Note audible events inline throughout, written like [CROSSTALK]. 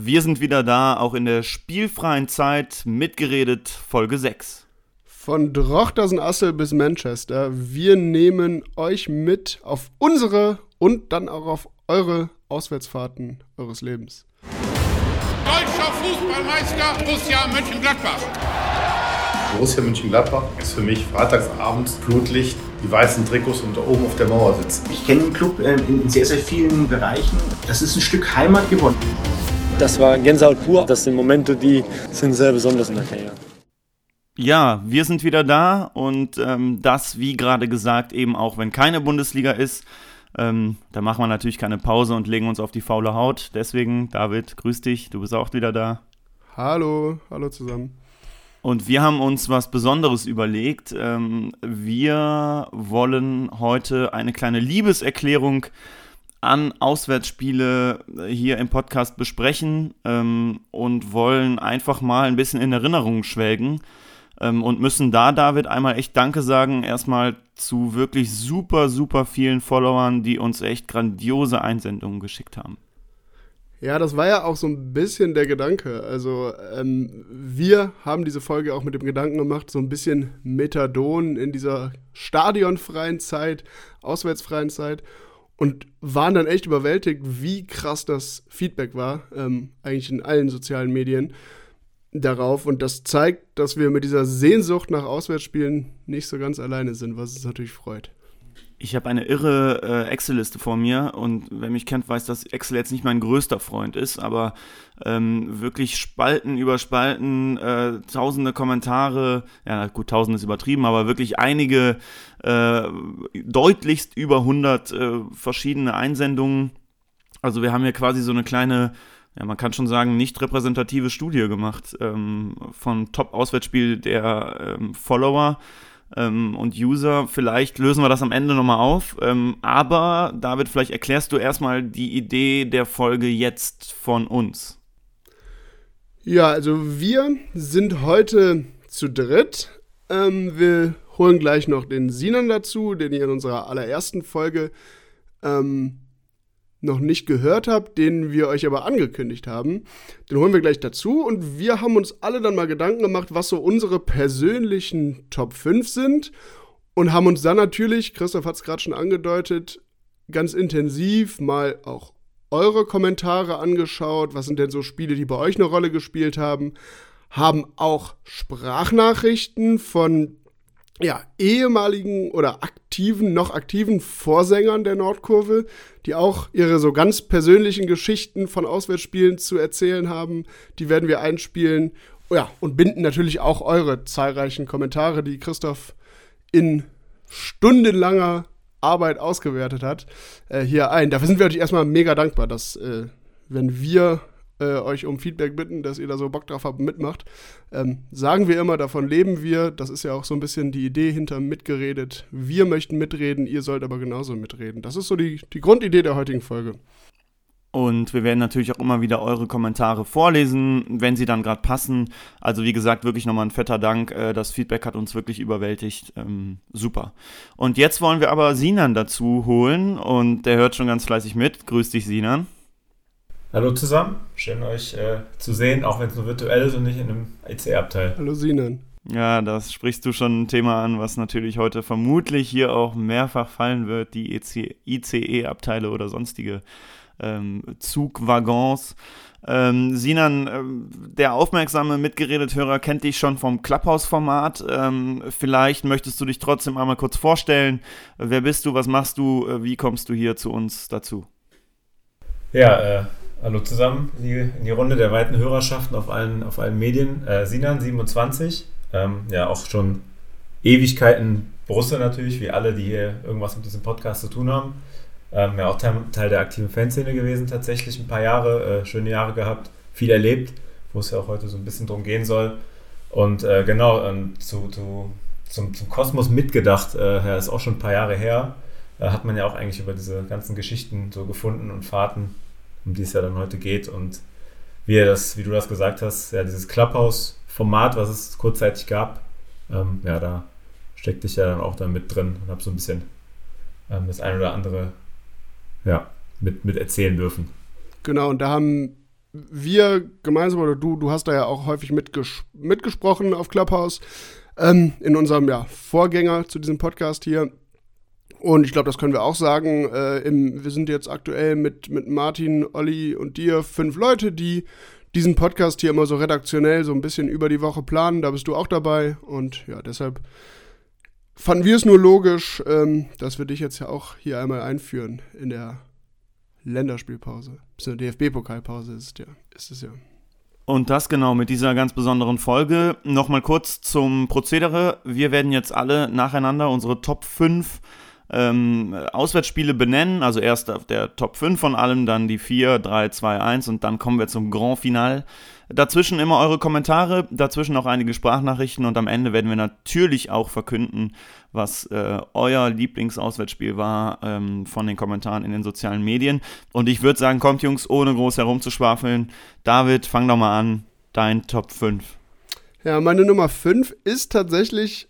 Wir sind wieder da, auch in der spielfreien Zeit, mitgeredet, Folge 6. Von Drochtersen-Assel bis Manchester, wir nehmen euch mit auf unsere und dann auch auf eure Auswärtsfahrten eures Lebens. Deutscher Fußballmeister Borussia Mönchengladbach. Borussia Mönchengladbach ist für mich freitagsabends Flutlicht, die weißen Trikots und da oben auf der Mauer sitzen. Ich kenne den Club äh, in sehr, sehr vielen Bereichen. Das ist ein Stück Heimat geworden. Das war Gänsehaut pur. Das sind Momente, die sind sehr besonders in der Karriere. Ja, wir sind wieder da und ähm, das, wie gerade gesagt, eben auch wenn keine Bundesliga ist. Ähm, da machen wir natürlich keine Pause und legen uns auf die faule Haut. Deswegen, David, grüß dich, du bist auch wieder da. Hallo, hallo zusammen. Und wir haben uns was Besonderes überlegt. Ähm, wir wollen heute eine kleine Liebeserklärung an Auswärtsspiele hier im Podcast besprechen ähm, und wollen einfach mal ein bisschen in Erinnerung schwelgen ähm, und müssen da, David, einmal echt Danke sagen. Erstmal zu wirklich super, super vielen Followern, die uns echt grandiose Einsendungen geschickt haben. Ja, das war ja auch so ein bisschen der Gedanke. Also ähm, wir haben diese Folge auch mit dem Gedanken gemacht, so ein bisschen Methadon in dieser stadionfreien Zeit, auswärtsfreien Zeit und waren dann echt überwältigt, wie krass das Feedback war, ähm, eigentlich in allen sozialen Medien darauf. Und das zeigt, dass wir mit dieser Sehnsucht nach Auswärtsspielen nicht so ganz alleine sind, was uns natürlich freut. Ich habe eine irre äh, Excel-Liste vor mir und wer mich kennt, weiß, dass Excel jetzt nicht mein größter Freund ist, aber ähm, wirklich Spalten über Spalten, äh, tausende Kommentare, ja gut, tausend ist übertrieben, aber wirklich einige, äh, deutlichst über 100 äh, verschiedene Einsendungen. Also wir haben hier quasi so eine kleine ja, man kann schon sagen, nicht repräsentative Studie gemacht ähm, von Top-Auswärtsspiel der ähm, Follower ähm, und User. Vielleicht lösen wir das am Ende nochmal auf. Ähm, aber David, vielleicht erklärst du erstmal die Idee der Folge jetzt von uns. Ja, also wir sind heute zu dritt. Ähm, wir holen gleich noch den Sinan dazu, den ihr in unserer allerersten Folge ähm, noch nicht gehört habt, den wir euch aber angekündigt haben. Den holen wir gleich dazu und wir haben uns alle dann mal Gedanken gemacht, was so unsere persönlichen Top 5 sind und haben uns dann natürlich, Christoph hat es gerade schon angedeutet, ganz intensiv mal auch eure Kommentare angeschaut, was sind denn so Spiele, die bei euch eine Rolle gespielt haben, haben auch Sprachnachrichten von ja, ehemaligen oder aktiven, noch aktiven Vorsängern der Nordkurve, die auch ihre so ganz persönlichen Geschichten von Auswärtsspielen zu erzählen haben. Die werden wir einspielen. Ja, und binden natürlich auch eure zahlreichen Kommentare, die Christoph in stundenlanger Arbeit ausgewertet hat, äh, hier ein. Dafür sind wir euch erstmal mega dankbar, dass, äh, wenn wir äh, euch um Feedback bitten, dass ihr da so Bock drauf habt und mitmacht. Ähm, sagen wir immer, davon leben wir. Das ist ja auch so ein bisschen die Idee hinter mitgeredet. Wir möchten mitreden, ihr sollt aber genauso mitreden. Das ist so die, die Grundidee der heutigen Folge. Und wir werden natürlich auch immer wieder eure Kommentare vorlesen, wenn sie dann gerade passen. Also wie gesagt, wirklich nochmal ein fetter Dank. Äh, das Feedback hat uns wirklich überwältigt. Ähm, super. Und jetzt wollen wir aber Sinan dazu holen und der hört schon ganz fleißig mit. Grüß dich, Sinan. Hallo zusammen, schön euch äh, zu sehen, auch wenn es nur virtuell ist und nicht in einem ICE-Abteil. Hallo Sinan. Ja, das sprichst du schon ein Thema an, was natürlich heute vermutlich hier auch mehrfach fallen wird, die ICE-Abteile oder sonstige ähm, Zugwaggons. Ähm, Sinan, äh, der aufmerksame Mitgeredet-Hörer kennt dich schon vom Clubhouse-Format. Ähm, vielleicht möchtest du dich trotzdem einmal kurz vorstellen. Wer bist du, was machst du, äh, wie kommst du hier zu uns dazu? Ja, äh, Hallo zusammen in die, Runde der weiten Hörerschaften auf allen, auf allen Medien. Äh, Sinan, 27, ähm, ja auch schon Ewigkeiten Brüssel natürlich, wie alle, die hier irgendwas mit diesem Podcast zu tun haben. Ähm, ja, auch Teil, der aktiven Fanszene gewesen, tatsächlich ein paar Jahre, äh, schöne Jahre gehabt, viel erlebt, wo es ja auch heute so ein bisschen drum gehen soll. Und äh, genau, ähm, zu, zu, zum, zum Kosmos mitgedacht, äh, ist auch schon ein paar Jahre her, äh, hat man ja auch eigentlich über diese ganzen Geschichten so gefunden und Fahrten um die es ja dann heute geht. Und wie, das, wie du das gesagt hast, ja, dieses Clubhouse-Format, was es kurzzeitig gab, ähm, ja, da steckte ich ja dann auch da mit drin und habe so ein bisschen ähm, das eine oder andere ja, mit, mit erzählen dürfen. Genau, und da haben wir gemeinsam oder du, du hast da ja auch häufig mitges mitgesprochen auf Clubhouse ähm, in unserem ja, Vorgänger zu diesem Podcast hier. Und ich glaube, das können wir auch sagen. Äh, im, wir sind jetzt aktuell mit, mit Martin, Olli und dir fünf Leute, die diesen Podcast hier immer so redaktionell so ein bisschen über die Woche planen. Da bist du auch dabei. Und ja, deshalb fanden wir es nur logisch, ähm, dass wir dich jetzt ja auch hier einmal einführen in der Länderspielpause. Bis DFB-Pokalpause ist, ja, ist es ja. Und das genau mit dieser ganz besonderen Folge. Nochmal kurz zum Prozedere. Wir werden jetzt alle nacheinander unsere Top 5 ähm, Auswärtsspiele benennen. Also erst der Top 5 von allem, dann die 4, 3, 2, 1 und dann kommen wir zum Grand Final. Dazwischen immer eure Kommentare, dazwischen auch einige Sprachnachrichten und am Ende werden wir natürlich auch verkünden, was äh, euer Lieblingsauswärtsspiel war ähm, von den Kommentaren in den sozialen Medien. Und ich würde sagen, kommt Jungs, ohne groß herumzuschwafeln. David, fang doch mal an, dein Top 5. Ja, meine Nummer 5 ist tatsächlich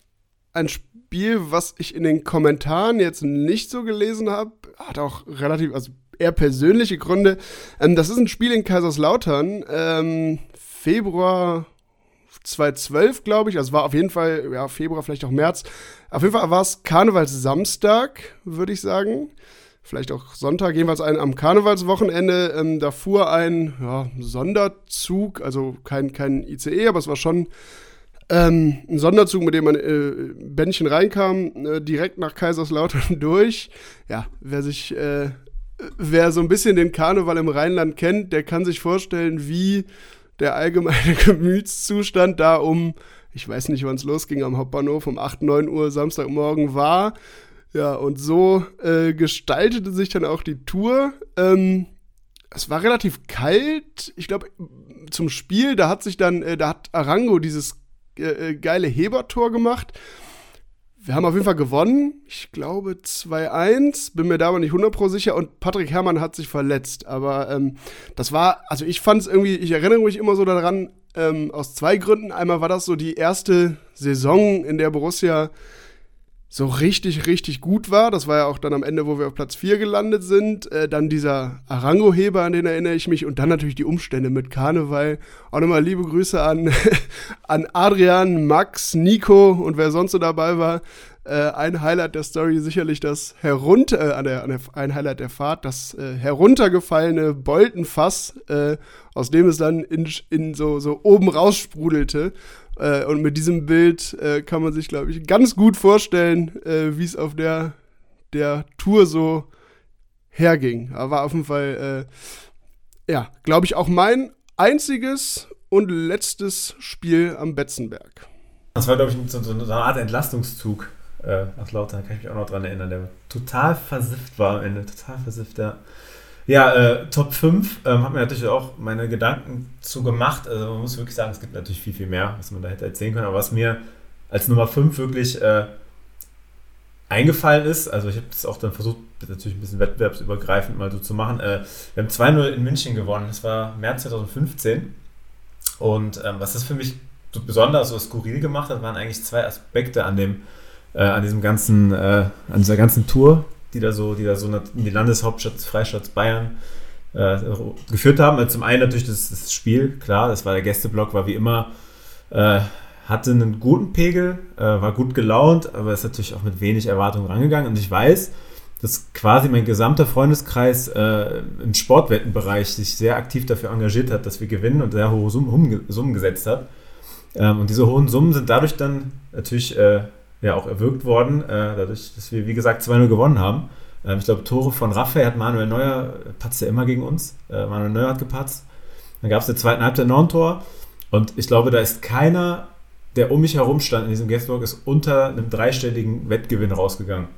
ein Spiel, was ich in den Kommentaren jetzt nicht so gelesen habe. Hat auch relativ, also eher persönliche Gründe. Ähm, das ist ein Spiel in Kaiserslautern. Ähm, Februar 2012, glaube ich. Also war auf jeden Fall, ja, Februar, vielleicht auch März. Auf jeden Fall war es Karnevalssamstag, würde ich sagen. Vielleicht auch Sonntag, jedenfalls ein, am Karnevalswochenende. Ähm, da fuhr ein ja, Sonderzug, also kein, kein ICE, aber es war schon ähm, ein Sonderzug, mit dem man äh, Bändchen reinkam, äh, direkt nach Kaiserslautern [LAUGHS] durch. Ja, wer sich äh, wer so ein bisschen den Karneval im Rheinland kennt, der kann sich vorstellen, wie der allgemeine [LAUGHS] Gemütszustand da um, ich weiß nicht, wann es losging, am Hauptbahnhof um 8, 9 Uhr Samstagmorgen war. Ja, und so äh, gestaltete sich dann auch die Tour. Ähm, es war relativ kalt. Ich glaube, zum Spiel, da hat sich dann, äh, da hat Arango dieses äh, äh geile Hebertor gemacht wir haben auf jeden Fall gewonnen. Ich glaube 2-1, bin mir da aber nicht 100% sicher. Und Patrick Herrmann hat sich verletzt. Aber ähm, das war, also ich fand es irgendwie, ich erinnere mich immer so daran, ähm, aus zwei Gründen. Einmal war das so die erste Saison, in der Borussia so richtig, richtig gut war. Das war ja auch dann am Ende, wo wir auf Platz 4 gelandet sind. Äh, dann dieser Arango-Heber, an den erinnere ich mich. Und dann natürlich die Umstände mit Karneval. Auch nochmal liebe Grüße an, [LAUGHS] an Adrian, Max, Nico und wer sonst so dabei war. Äh, ein Highlight der Story sicherlich das herunter, äh, an der, an der, ein Highlight der Fahrt, das äh, heruntergefallene Boltenfass, äh, aus dem es dann in, in so, so oben raussprudelte. Äh, und mit diesem Bild äh, kann man sich, glaube ich, ganz gut vorstellen, äh, wie es auf der, der Tour so herging. Aber war auf jeden Fall, äh, ja, glaube ich, auch mein einziges und letztes Spiel am Betzenberg. Das war, glaube ich, so, so, eine Art Entlastungszug äh, nach Lautern, kann ich mich auch noch dran erinnern, der total versifft war am Ende, total versifft, ja. Ja, äh, Top 5 ähm, habe mir natürlich auch meine Gedanken zu gemacht. Also man muss wirklich sagen, es gibt natürlich viel, viel mehr, was man da hätte erzählen können. Aber was mir als Nummer 5 wirklich äh, eingefallen ist, also ich habe es auch dann versucht, natürlich ein bisschen wettbewerbsübergreifend mal so zu machen. Äh, wir haben 2-0 in München gewonnen. Das war März 2015. Und ähm, was das für mich so besonders, so skurril gemacht hat, waren eigentlich zwei Aspekte an dem, äh, an diesem ganzen, äh, an dieser ganzen Tour, die da so, die da so in die Landeshauptstadt Freistaat Bayern äh, geführt haben. Also zum einen natürlich das, das, Spiel, klar, das war der Gästeblock, war wie immer, äh, hatte einen guten Pegel, äh, war gut gelaunt, aber ist natürlich auch mit wenig Erwartungen rangegangen. Und ich weiß, dass quasi mein gesamter Freundeskreis äh, im Sportwettenbereich sich sehr aktiv dafür engagiert hat, dass wir gewinnen und sehr hohe Summen, Summen gesetzt hat. Ähm, und diese hohen Summen sind dadurch dann natürlich äh, ja auch erwirkt worden, äh, dadurch, dass wir, wie gesagt, 2-0 gewonnen haben. Ähm, ich glaube, Tore von Raphael hat Manuel Neuer, patzt ja immer gegen uns. Äh, Manuel Neuer hat gepatzt. Dann gab es der zweiten Halbzeit noch ein Tor. Und ich glaube, da ist keiner, der um mich herum stand in diesem Guestwork, ist unter einem dreistelligen Wettgewinn rausgegangen.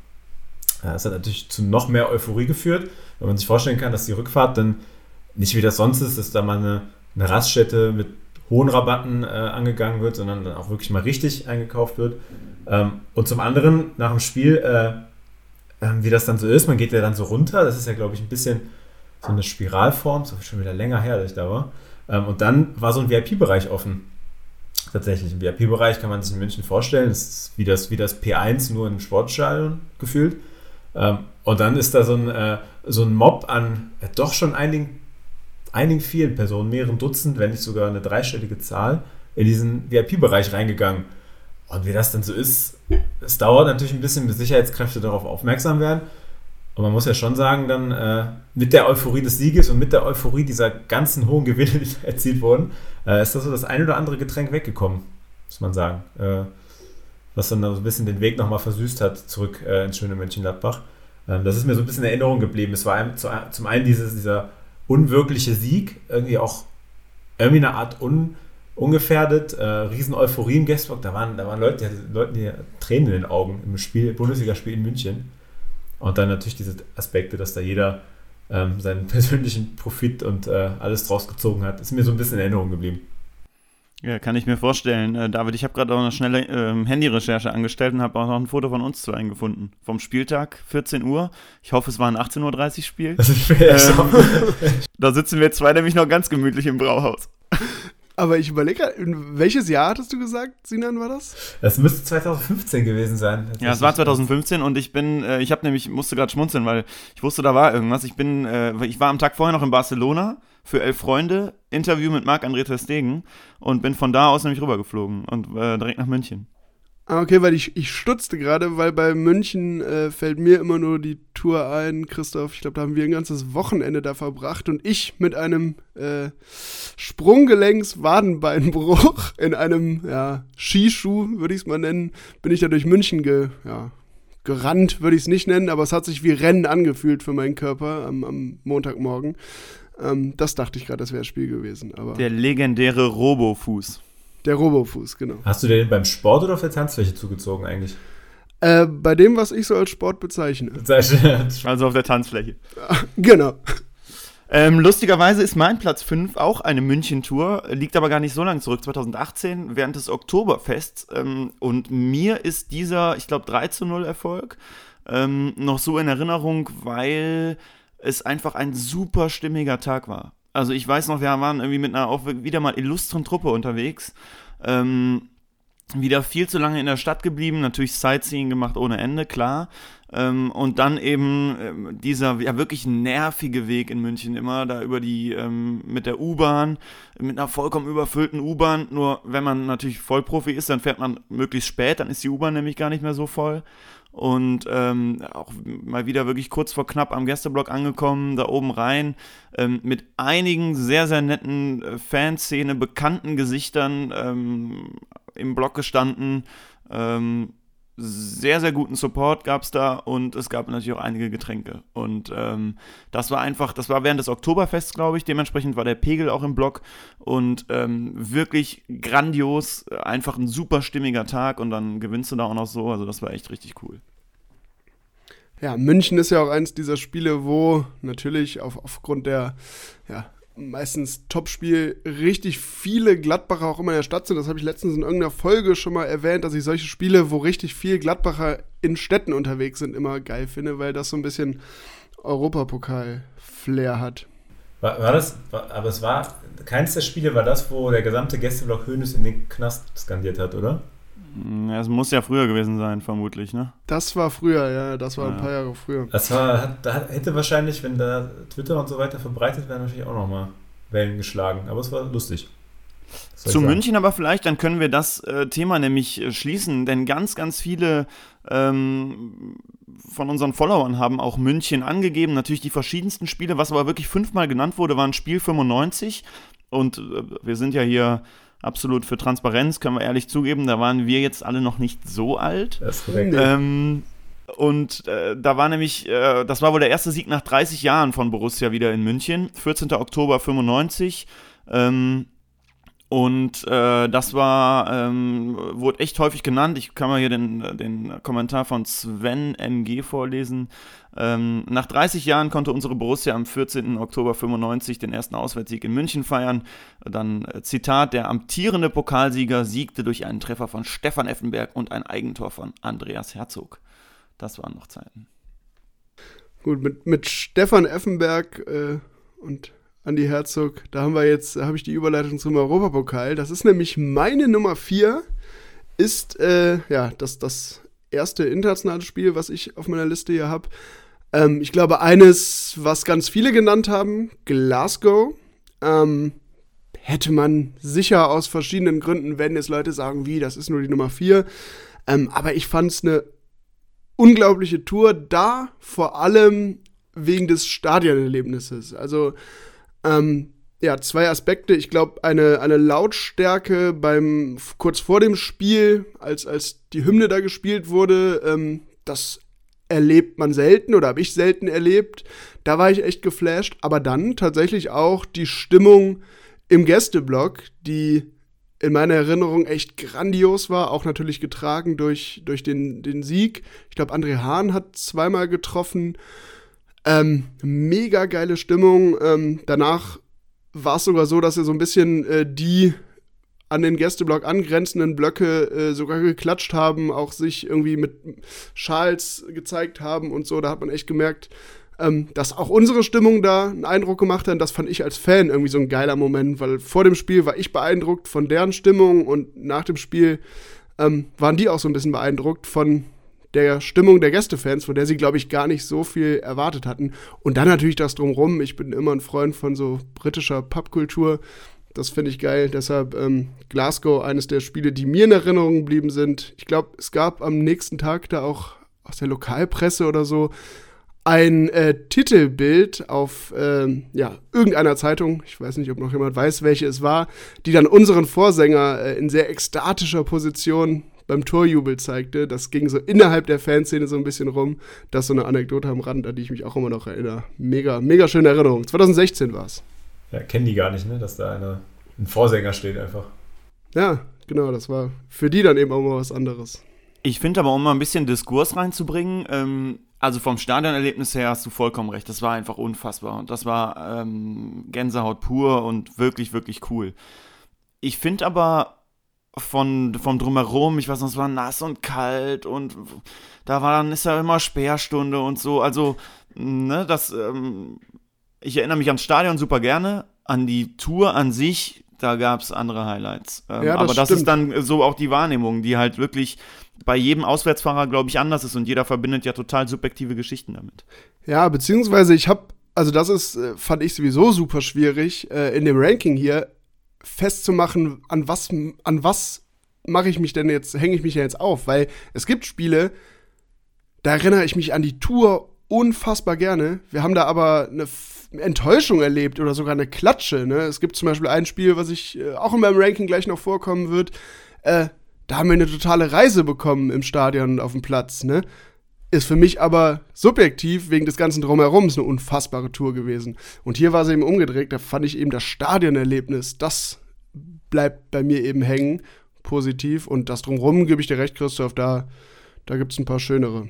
Das hat natürlich zu noch mehr Euphorie geführt, wenn man sich vorstellen kann, dass die Rückfahrt dann nicht wie das sonst ist, dass da mal eine, eine Raststätte mit hohen Rabatten äh, angegangen wird, sondern dann auch wirklich mal richtig eingekauft wird. Ähm, und zum anderen, nach dem Spiel, äh, äh, wie das dann so ist, man geht ja dann so runter, das ist ja, glaube ich, ein bisschen so eine Spiralform, so schon wieder länger her, dass ich da war. Ähm, und dann war so ein VIP-Bereich offen. Tatsächlich, ein VIP-Bereich kann man sich in München vorstellen, das ist wie das, wie das P1 nur im Sportstadion gefühlt. Ähm, und dann ist da so ein, äh, so ein Mob an doch schon einigen einigen vielen Personen, mehreren Dutzend, wenn nicht sogar eine dreistellige Zahl, in diesen VIP-Bereich reingegangen. Und wie das dann so ist, es dauert natürlich ein bisschen, bis Sicherheitskräfte darauf aufmerksam werden. Und man muss ja schon sagen, dann äh, mit der Euphorie des Sieges und mit der Euphorie dieser ganzen hohen Gewinne, [LAUGHS] die erzielt wurden, äh, ist das so das ein oder andere Getränk weggekommen, muss man sagen. Äh, was dann so ein bisschen den Weg nochmal versüßt hat, zurück äh, ins schöne Mönchengladbach. Ähm, das ist mir so ein bisschen in Erinnerung geblieben. Es war einem, zu, zum einen dieses, dieser unwirkliche Sieg, irgendwie auch irgendwie eine Art un, ungefährdet, äh, riesen Euphorie im Guestblock. Da waren, da waren Leute, die, Leute, die Tränen in den Augen im Spiel, Bundesligaspiel in München. Und dann natürlich diese Aspekte, dass da jeder ähm, seinen [LAUGHS] persönlichen Profit und äh, alles draus gezogen hat, ist mir so ein bisschen in Erinnerung geblieben. Ja, kann ich mir vorstellen. Äh, David, ich habe gerade auch eine schnelle äh, Handyrecherche angestellt und habe auch noch ein Foto von uns zwei gefunden. Vom Spieltag, 14 Uhr. Ich hoffe, es war ein 18.30 Uhr Spiel. Das ist ähm, [LAUGHS] [LAUGHS] da sitzen wir zwei nämlich noch ganz gemütlich im Brauhaus. Aber ich überlege, welches Jahr hattest du gesagt, Sinan, war das? Das müsste 2015 gewesen sein. Ja, es war 2015 und ich bin, äh, ich habe nämlich, musste gerade schmunzeln, weil ich wusste, da war irgendwas. Ich bin, äh, ich war am Tag vorher noch in Barcelona für elf Freunde, Interview mit Marc-André Ter und bin von da aus nämlich rübergeflogen und äh, direkt nach München. Ah, okay, weil ich, ich stutzte gerade, weil bei München äh, fällt mir immer nur die Tour ein, Christoph. Ich glaube, da haben wir ein ganzes Wochenende da verbracht und ich mit einem äh, Sprunggelenks-Wadenbeinbruch [LAUGHS] in einem ja, Skischuh, würde ich es mal nennen, bin ich da durch München ge, ja, gerannt, würde ich es nicht nennen, aber es hat sich wie Rennen angefühlt für meinen Körper am, am Montagmorgen. Ähm, das dachte ich gerade, das wäre das Spiel gewesen. Aber Der legendäre Robofuß. Der Robofuß, genau. Hast du den beim Sport oder auf der Tanzfläche zugezogen eigentlich? Äh, bei dem, was ich so als Sport bezeichne. [LAUGHS] also auf der Tanzfläche. [LAUGHS] genau. Ähm, lustigerweise ist mein Platz 5 auch eine München-Tour, liegt aber gar nicht so lange zurück, 2018, während des Oktoberfests. Ähm, und mir ist dieser, ich glaube, 3 zu 0 Erfolg ähm, noch so in Erinnerung, weil es einfach ein super stimmiger Tag war. Also ich weiß noch, wir waren irgendwie mit einer auch wieder mal illustren Truppe unterwegs. Ähm, wieder viel zu lange in der Stadt geblieben, natürlich Sightseeing gemacht ohne Ende, klar. Ähm, und dann eben ähm, dieser ja wirklich nervige Weg in München immer, da über die, ähm, mit der U-Bahn, mit einer vollkommen überfüllten U-Bahn. Nur wenn man natürlich Vollprofi ist, dann fährt man möglichst spät, dann ist die U-Bahn nämlich gar nicht mehr so voll und ähm, auch mal wieder wirklich kurz vor knapp am Gästeblock angekommen, da oben rein, ähm, mit einigen sehr, sehr netten äh, Fanszene, bekannten Gesichtern ähm, im Block gestanden. Ähm, sehr, sehr guten Support gab es da und es gab natürlich auch einige Getränke. Und ähm, das war einfach, das war während des Oktoberfests, glaube ich. Dementsprechend war der Pegel auch im Block und ähm, wirklich grandios, einfach ein super stimmiger Tag und dann gewinnst du da auch noch so. Also das war echt richtig cool. Ja, München ist ja auch eins dieser Spiele, wo natürlich auf, aufgrund der ja, meistens Topspiel richtig viele Gladbacher auch immer in der Stadt sind. Das habe ich letztens in irgendeiner Folge schon mal erwähnt, dass ich solche Spiele, wo richtig viel Gladbacher in Städten unterwegs sind, immer geil finde, weil das so ein bisschen Europapokal-Flair hat. War, war das, war, aber es war, keins der Spiele war das, wo der gesamte Gästeblock Hönes in den Knast skandiert hat, oder? Es muss ja früher gewesen sein, vermutlich, ne? Das war früher, ja, das war ja. ein paar Jahre früher. Das war, da hätte wahrscheinlich, wenn da Twitter und so weiter verbreitet wäre, natürlich auch nochmal Wellen geschlagen. Aber es war lustig. Zu München aber vielleicht, dann können wir das äh, Thema nämlich äh, schließen, denn ganz, ganz viele ähm, von unseren Followern haben auch München angegeben. Natürlich die verschiedensten Spiele, was aber wirklich fünfmal genannt wurde, waren Spiel 95. Und äh, wir sind ja hier absolut für Transparenz, können wir ehrlich zugeben, da waren wir jetzt alle noch nicht so alt. Das ist korrekt. Ähm, und äh, da war nämlich, äh, das war wohl der erste Sieg nach 30 Jahren von Borussia wieder in München, 14. Oktober 95. Ähm, und äh, das war, ähm, wurde echt häufig genannt. Ich kann mal hier den, den Kommentar von Sven MG vorlesen. Ähm, nach 30 Jahren konnte unsere Borussia am 14. Oktober 95 den ersten Auswärtssieg in München feiern. Dann äh, Zitat, der amtierende Pokalsieger siegte durch einen Treffer von Stefan Effenberg und ein Eigentor von Andreas Herzog. Das waren noch Zeiten. Gut, mit, mit Stefan Effenberg äh, und Andi Herzog, da haben wir jetzt, habe ich die Überleitung zum Europapokal. Das ist nämlich meine Nummer 4, ist äh, ja das, das erste internationale Spiel, was ich auf meiner Liste hier habe. Ähm, ich glaube, eines, was ganz viele genannt haben, Glasgow. Ähm, hätte man sicher aus verschiedenen Gründen, wenn es Leute sagen, wie, das ist nur die Nummer 4. Ähm, aber ich fand es eine unglaubliche Tour da, vor allem wegen des Stadionerlebnisses. Also, ähm, ja, zwei Aspekte. Ich glaube, eine, eine Lautstärke beim kurz vor dem Spiel, als, als die Hymne da gespielt wurde, ähm, das erlebt man selten oder habe ich selten erlebt. Da war ich echt geflasht. Aber dann tatsächlich auch die Stimmung im Gästeblock, die in meiner Erinnerung echt grandios war, auch natürlich getragen durch, durch den, den Sieg. Ich glaube, André Hahn hat zweimal getroffen. Ähm, mega geile Stimmung. Ähm, danach war es sogar so, dass er so ein bisschen äh, die an den Gästeblock angrenzenden Blöcke äh, sogar geklatscht haben, auch sich irgendwie mit Schals gezeigt haben und so. Da hat man echt gemerkt, ähm, dass auch unsere Stimmung da einen Eindruck gemacht hat. Und das fand ich als Fan irgendwie so ein geiler Moment, weil vor dem Spiel war ich beeindruckt von deren Stimmung und nach dem Spiel ähm, waren die auch so ein bisschen beeindruckt von der Stimmung der Gästefans, von der sie, glaube ich, gar nicht so viel erwartet hatten. Und dann natürlich das drumrum. Ich bin immer ein Freund von so britischer Pubkultur. Das finde ich geil. Deshalb ähm, Glasgow, eines der Spiele, die mir in Erinnerung geblieben sind. Ich glaube, es gab am nächsten Tag da auch aus der Lokalpresse oder so ein äh, Titelbild auf äh, ja, irgendeiner Zeitung, ich weiß nicht, ob noch jemand weiß, welche es war, die dann unseren Vorsänger äh, in sehr ekstatischer Position beim Torjubel zeigte. Das ging so innerhalb der Fanszene so ein bisschen rum. Das ist so eine Anekdote am Rand, an die ich mich auch immer noch erinnere. Mega, mega schöne Erinnerung. 2016 war es. Ja, kennen die gar nicht, ne? dass da eine, ein Vorsänger steht einfach. Ja, genau, das war für die dann eben auch mal was anderes. Ich finde aber, um mal ein bisschen Diskurs reinzubringen, ähm, also vom Stadionerlebnis her hast du vollkommen recht. Das war einfach unfassbar. Und das war ähm, Gänsehaut pur und wirklich, wirklich cool. Ich finde aber von, vom Drumherum, ich weiß noch, es war nass und kalt und da war dann, ist ja immer Sperrstunde und so. Also, ne, das, ähm, ich erinnere mich ans Stadion super gerne, an die Tour an sich, da gab es andere Highlights. Ähm, ja, das aber das stimmt. ist dann so auch die Wahrnehmung, die halt wirklich bei jedem Auswärtsfahrer, glaube ich, anders ist und jeder verbindet ja total subjektive Geschichten damit. Ja, beziehungsweise ich habe, also das ist, äh, fand ich sowieso super schwierig, äh, in dem Ranking hier festzumachen, an was, an was mache ich mich denn jetzt, hänge ich mich ja jetzt auf, weil es gibt Spiele, da erinnere ich mich an die Tour unfassbar gerne. Wir haben da aber eine Enttäuschung erlebt oder sogar eine Klatsche. Ne? Es gibt zum Beispiel ein Spiel, was ich äh, auch in meinem Ranking gleich noch vorkommen wird. Äh, da haben wir eine totale Reise bekommen im Stadion und auf dem Platz. Ne? Ist für mich aber subjektiv wegen des ganzen Drumherums eine unfassbare Tour gewesen. Und hier war sie eben umgedreht. Da fand ich eben das Stadionerlebnis, das bleibt bei mir eben hängen, positiv. Und das Drumherum gebe ich dir recht, Christoph, da, da gibt es ein paar schönere.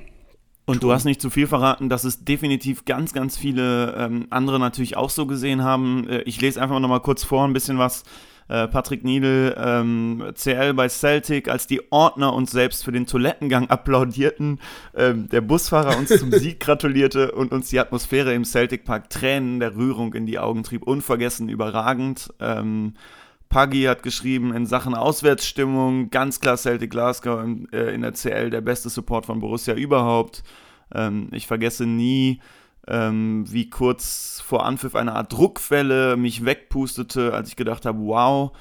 Und du hast nicht zu viel verraten, dass es definitiv ganz, ganz viele ähm, andere natürlich auch so gesehen haben. Äh, ich lese einfach noch mal kurz vor ein bisschen was. Äh, Patrick Niedel, ähm, CL bei Celtic, als die Ordner uns selbst für den Toilettengang applaudierten, ähm, der Busfahrer uns zum Sieg [LAUGHS] gratulierte und uns die Atmosphäre im Celtic Park Tränen der Rührung in die Augen trieb. Unvergessen, überragend. Ähm, Puggy hat geschrieben, in Sachen Auswärtsstimmung, ganz klar Celtic Glasgow in, äh, in der CL der beste Support von Borussia überhaupt. Ähm, ich vergesse nie, ähm, wie kurz vor Anpfiff eine Art Druckwelle mich wegpustete, als ich gedacht habe, wow.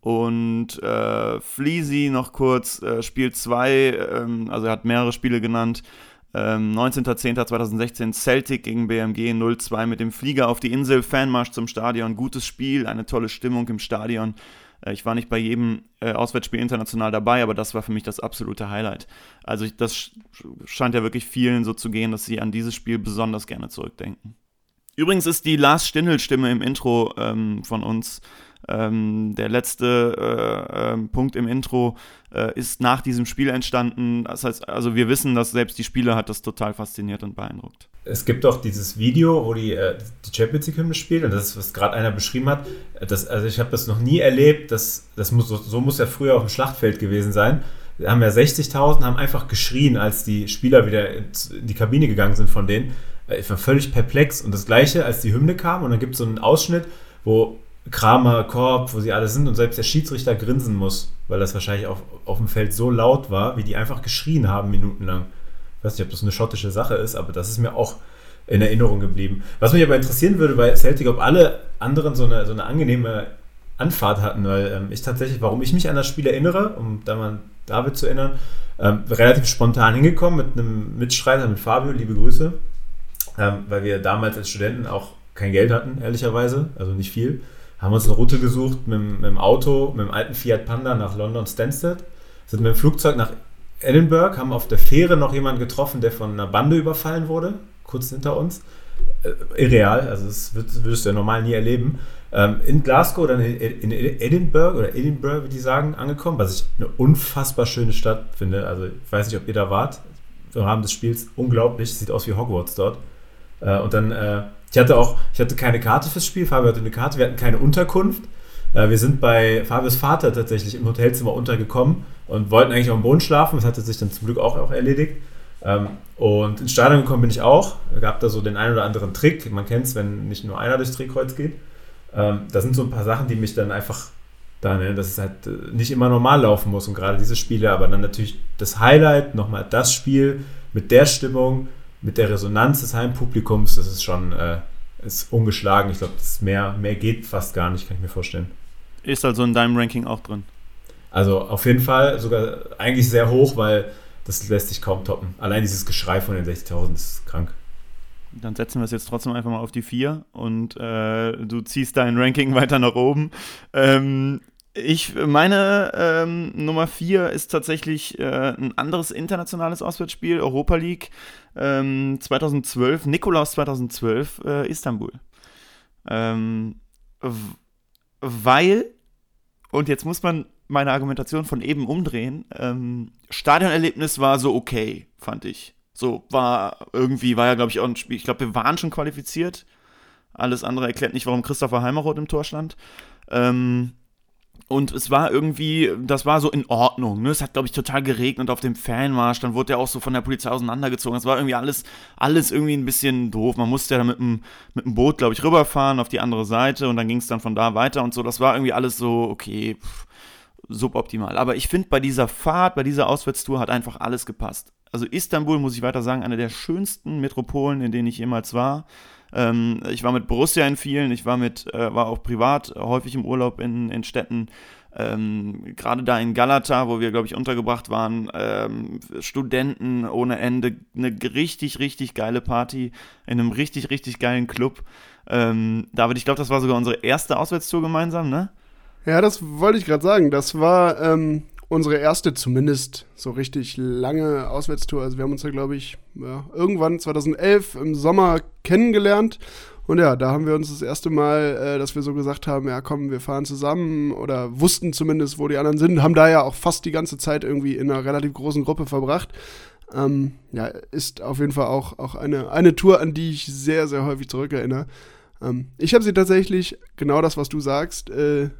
Und äh, Fleasy noch kurz, äh, Spiel 2, ähm, also er hat mehrere Spiele genannt, ähm, 19.10.2016 Celtic gegen BMG 0-2 mit dem Flieger auf die Insel, Fanmarsch zum Stadion, gutes Spiel, eine tolle Stimmung im Stadion. Äh, ich war nicht bei jedem äh, Auswärtsspiel international dabei, aber das war für mich das absolute Highlight. Also das scheint ja wirklich vielen so zu gehen, dass sie an dieses Spiel besonders gerne zurückdenken. Übrigens ist die Lars Stindl-Stimme im Intro ähm, von uns ähm, der letzte äh, äh, Punkt im Intro äh, ist nach diesem Spiel entstanden. Das heißt, also wir wissen, dass selbst die Spieler hat das total fasziniert und beeindruckt. Es gibt doch dieses Video, wo die, äh, die Champions League-Hymne spielt und das, ist, was gerade einer beschrieben hat, das, also ich habe das noch nie erlebt, das, das muss, so muss ja früher auf dem Schlachtfeld gewesen sein. Da haben ja 60.000, haben einfach geschrien, als die Spieler wieder in die Kabine gegangen sind von denen. Ich war völlig perplex. Und das Gleiche, als die Hymne kam und dann gibt es so einen Ausschnitt, wo Kramer, Korb, wo sie alle sind und selbst der Schiedsrichter grinsen muss, weil das wahrscheinlich auf, auf dem Feld so laut war, wie die einfach geschrien haben minutenlang. Ich weiß nicht, ob das eine schottische Sache ist, aber das ist mir auch in Erinnerung geblieben. Was mich aber interessieren würde bei Celtic, ob alle anderen so eine, so eine angenehme Anfahrt hatten, weil ähm, ich tatsächlich, warum ich mich an das Spiel erinnere, um da mal David zu erinnern, ähm, relativ spontan hingekommen mit einem Mitstreiter, mit Fabio, liebe Grüße, ähm, weil wir damals als Studenten auch kein Geld hatten, ehrlicherweise, also nicht viel. Haben uns eine Route gesucht mit, mit dem Auto, mit dem alten Fiat Panda nach London Stansted, sind mit dem Flugzeug nach Edinburgh, haben auf der Fähre noch jemanden getroffen, der von einer Bande überfallen wurde, kurz hinter uns. Äh, irreal, also das würdest du ja normal nie erleben. Ähm, in Glasgow, dann in, in Edinburgh oder Edinburgh, wie die sagen, angekommen, was ich eine unfassbar schöne Stadt finde. Also ich weiß nicht, ob ihr da wart im Rahmen des Spiels. Unglaublich, sieht aus wie Hogwarts dort. Äh, und dann, äh, ich hatte auch, ich hatte keine Karte fürs Spiel, Fabio hatte eine Karte, wir hatten keine Unterkunft. Äh, wir sind bei Fabios Vater tatsächlich im Hotelzimmer untergekommen und wollten eigentlich auf dem Boden schlafen. Das hatte sich dann zum Glück auch, auch erledigt. Ähm, und ins Stadion gekommen bin ich auch. Gab da so den einen oder anderen Trick. Man kennt es, wenn nicht nur einer durchs Drehkreuz geht. Ähm, das sind so ein paar Sachen, die mich dann einfach da, ne, dass es halt äh, nicht immer normal laufen muss und gerade diese Spiele, aber dann natürlich das Highlight, nochmal das Spiel mit der Stimmung, mit der Resonanz des Heimpublikums, das ist schon äh, ist ungeschlagen. Ich glaube, mehr, mehr geht fast gar nicht, kann ich mir vorstellen. Ist also in deinem Ranking auch drin? Also auf jeden Fall sogar eigentlich sehr hoch, weil das lässt sich kaum toppen. Allein dieses Geschrei von den 60.000 ist krank. Dann setzen wir es jetzt trotzdem einfach mal auf die 4 und äh, du ziehst dein Ranking weiter nach oben. Ähm, ich, meine ähm, Nummer 4 ist tatsächlich äh, ein anderes internationales Auswärtsspiel, Europa League ähm, 2012, Nikolaus 2012, äh, Istanbul. Ähm, weil, und jetzt muss man meine Argumentation von eben umdrehen, ähm, Stadionerlebnis war so okay, fand ich. So, war irgendwie, war ja, glaube ich, auch ein Spiel. Ich glaube, wir waren schon qualifiziert. Alles andere erklärt nicht, warum Christopher Heimeroth im Tor stand. Ähm, und es war irgendwie, das war so in Ordnung. Ne? Es hat, glaube ich, total geregnet auf dem Fanmarsch. Dann wurde er auch so von der Polizei auseinandergezogen. Es war irgendwie alles, alles irgendwie ein bisschen doof. Man musste ja mit dem, mit dem Boot, glaube ich, rüberfahren auf die andere Seite und dann ging es dann von da weiter und so. Das war irgendwie alles so, okay, pff, suboptimal. Aber ich finde, bei dieser Fahrt, bei dieser Auswärtstour hat einfach alles gepasst also Istanbul, muss ich weiter sagen, eine der schönsten Metropolen, in denen ich jemals war. Ähm, ich war mit Borussia in vielen, ich war mit, äh, war auch privat häufig im Urlaub in, in Städten. Ähm, Gerade da in Galata, wo wir, glaube ich, untergebracht waren, ähm, Studenten ohne Ende, eine richtig, richtig geile Party in einem richtig, richtig geilen Club. Ähm, David, ich glaube, das war sogar unsere erste Auswärtstour gemeinsam, ne? Ja, das wollte ich gerade sagen. Das war ähm, unsere erste zumindest so richtig lange Auswärtstour. Also wir haben uns ja, glaube ich, ja, irgendwann 2011 im Sommer kennengelernt. Und ja, da haben wir uns das erste Mal, äh, dass wir so gesagt haben, ja komm, wir fahren zusammen oder wussten zumindest, wo die anderen sind, haben da ja auch fast die ganze Zeit irgendwie in einer relativ großen Gruppe verbracht. Ähm, ja, ist auf jeden Fall auch, auch eine, eine Tour, an die ich sehr, sehr häufig zurückerinnere. Ähm, ich habe sie tatsächlich, genau das, was du sagst, äh,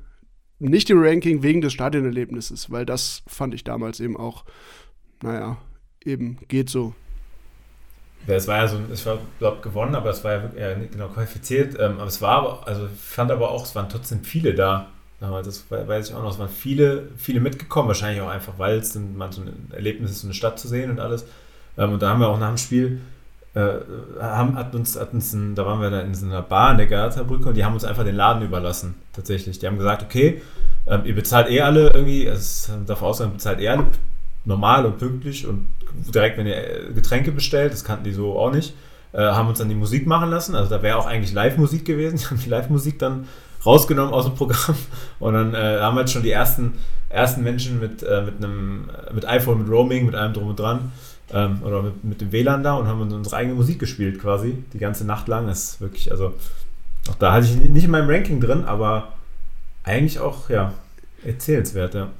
nicht im Ranking wegen des Stadionerlebnisses, weil das fand ich damals eben auch, naja, eben geht so. Ja, es war ja so, ich glaube gewonnen, aber es war ja ja, genau qualifiziert. Ähm, aber es war aber, also ich fand aber auch, es waren trotzdem viele da. Das weiß ich auch noch, es waren viele, viele mitgekommen, wahrscheinlich auch einfach, weil es dann mal so ein Erlebnis ist, so eine Stadt zu sehen und alles. Ähm, und da haben wir auch nach dem Spiel haben, hat uns, hat uns ein, da waren wir in so einer Bar in der Galata-Brücke und die haben uns einfach den Laden überlassen, tatsächlich. Die haben gesagt, okay, ähm, ihr bezahlt eh alle irgendwie, also davon ausgegangen, bezahlt eh alle normal und pünktlich und direkt, wenn ihr äh, Getränke bestellt, das kannten die so auch nicht, äh, haben uns dann die Musik machen lassen, also da wäre auch eigentlich Live-Musik gewesen, die [LAUGHS] haben die Live-Musik dann rausgenommen aus dem Programm [LAUGHS] und dann äh, haben wir jetzt schon die ersten, ersten Menschen mit, äh, mit einem mit iPhone, mit Roaming, mit allem drum und dran ähm, oder mit, mit, dem WLAN da und haben unsere eigene Musik gespielt quasi, die ganze Nacht lang. Das ist wirklich, also auch da hatte ich nicht in meinem Ranking drin, aber eigentlich auch, ja, erzählenswert, ja.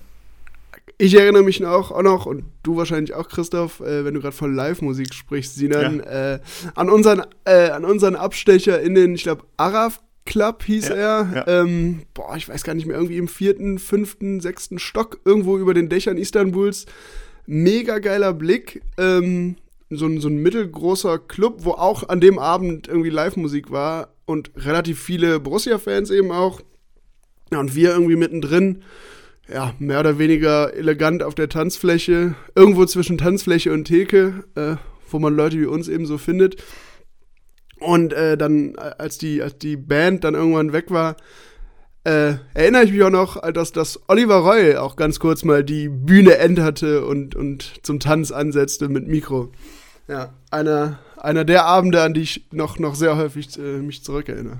Ich erinnere mich auch, auch noch, und du wahrscheinlich auch, Christoph, äh, wenn du gerade von Live-Musik sprichst, Sinan, ja. äh, an, unseren, äh, an unseren Abstecher in den, ich glaube, Araf Club hieß ja, er. Ja. Ähm, boah, ich weiß gar nicht mehr, irgendwie im vierten, fünften, sechsten Stock, irgendwo über den Dächern Istanbuls mega geiler Blick. Ähm, so, ein, so ein mittelgroßer Club, wo auch an dem Abend irgendwie Live-Musik war und relativ viele Borussia-Fans eben auch. Und wir irgendwie mittendrin, ja, mehr oder weniger elegant auf der Tanzfläche, irgendwo zwischen Tanzfläche und Theke, äh, wo man Leute wie uns eben so findet. Und äh, dann, als die, als die Band dann irgendwann weg war, äh, erinnere ich mich auch noch, dass, dass Oliver Roy auch ganz kurz mal die Bühne änderte und, und zum Tanz ansetzte mit Mikro. Ja, einer, einer der Abende, an die ich noch, noch sehr häufig äh, mich zurückerinnere.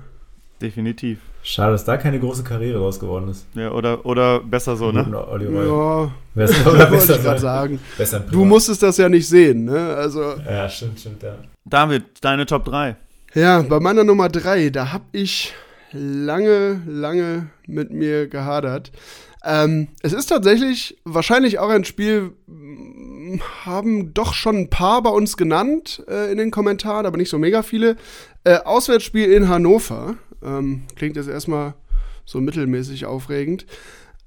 Definitiv. Schade, dass da keine große Karriere raus geworden ist. Ja, oder, oder besser so, ne? Oliver Ja, Besser, oder besser wollte ich sagen. Besser Du musstest das ja nicht sehen, ne? Also, Ja, stimmt, stimmt, ja. David, deine Top 3. ja, bei meiner Nummer drei, da hab ich lange, lange mit mir gehadert. Ähm, es ist tatsächlich wahrscheinlich auch ein Spiel, m, haben doch schon ein paar bei uns genannt äh, in den Kommentaren, aber nicht so mega viele. Äh, Auswärtsspiel in Hannover. Ähm, klingt jetzt erstmal so mittelmäßig aufregend.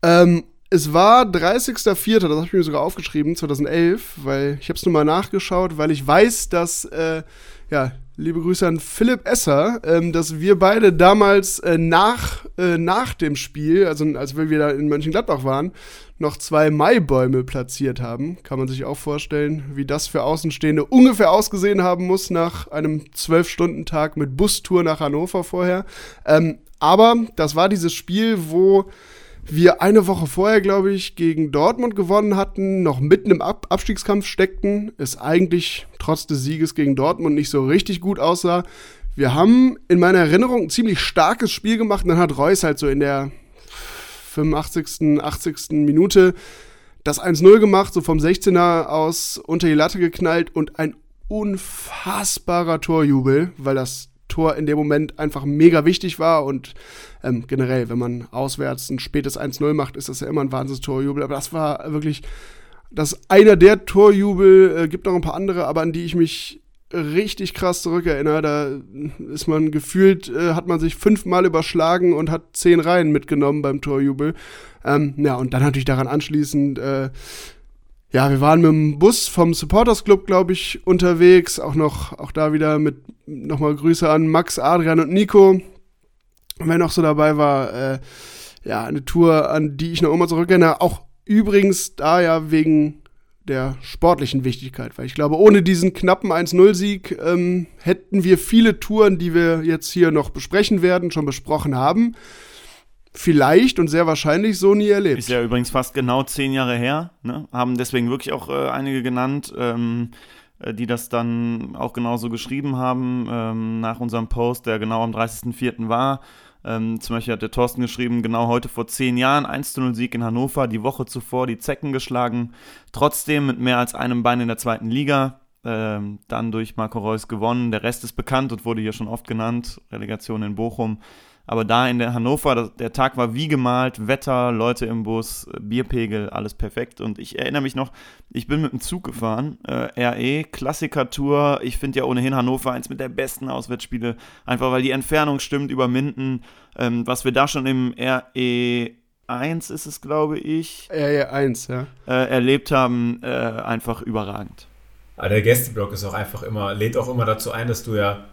Ähm, es war 30.04., das habe ich mir sogar aufgeschrieben, 2011, weil ich habe es nur mal nachgeschaut, weil ich weiß, dass, äh, ja, liebe Grüße an Philipp Esser, ähm, dass wir beide damals äh, nach, äh, nach dem Spiel, also als wir wieder in Mönchengladbach waren, noch zwei Maibäume platziert haben. Kann man sich auch vorstellen, wie das für Außenstehende ungefähr ausgesehen haben muss nach einem 12-Stunden-Tag mit Bustour nach Hannover vorher. Ähm, aber das war dieses Spiel, wo wir eine Woche vorher, glaube ich, gegen Dortmund gewonnen hatten, noch mitten im Ab Abstiegskampf steckten, es eigentlich trotz des Sieges gegen Dortmund nicht so richtig gut aussah. Wir haben in meiner Erinnerung ein ziemlich starkes Spiel gemacht und dann hat Reus halt so in der 85., 80. Minute das 1-0 gemacht, so vom 16er aus unter die Latte geknallt und ein unfassbarer Torjubel, weil das Tor in dem Moment einfach mega wichtig war und ähm, generell, wenn man auswärts ein spätes 1-0 macht, ist das ja immer ein Wahnsinns-Torjubel, aber das war wirklich das einer der Torjubel, äh, gibt noch ein paar andere, aber an die ich mich richtig krass zurückerinnere. Da ist man gefühlt, äh, hat man sich fünfmal überschlagen und hat zehn Reihen mitgenommen beim Torjubel. Ähm, ja, und dann natürlich daran anschließend, äh, ja, wir waren mit dem Bus vom Supporters Club, glaube ich, unterwegs. Auch noch, auch da wieder mit nochmal Grüße an Max, Adrian und Nico. Wer noch so dabei war, äh, ja, eine Tour, an die ich noch immer zurückerinnere. Auch übrigens da ja wegen der sportlichen Wichtigkeit, weil ich glaube, ohne diesen knappen 1-0-Sieg ähm, hätten wir viele Touren, die wir jetzt hier noch besprechen werden, schon besprochen haben, vielleicht und sehr wahrscheinlich so nie erlebt. Ist ja übrigens fast genau zehn Jahre her. Ne? Haben deswegen wirklich auch äh, einige genannt, ähm, äh, die das dann auch genauso geschrieben haben ähm, nach unserem Post, der genau am 30.04. war. Ähm, zum Beispiel hat der Thorsten geschrieben, genau heute vor zehn Jahren 1-0-Sieg in Hannover, die Woche zuvor die Zecken geschlagen, trotzdem mit mehr als einem Bein in der zweiten Liga. Ähm, dann durch Marco Reus gewonnen. Der Rest ist bekannt und wurde hier schon oft genannt. Relegation in Bochum. Aber da in der Hannover, der Tag war wie gemalt, Wetter, Leute im Bus, Bierpegel, alles perfekt. Und ich erinnere mich noch, ich bin mit dem Zug gefahren, äh, RE, Klassiker-Tour. Ich finde ja ohnehin Hannover eins mit der besten Auswärtsspiele, einfach weil die Entfernung stimmt über Minden. Ähm, was wir da schon im RE 1 ist es, glaube ich, RE 1, ja. äh, erlebt haben, äh, einfach überragend. Aber der Gästeblock ist auch einfach immer, lädt auch immer dazu ein, dass du ja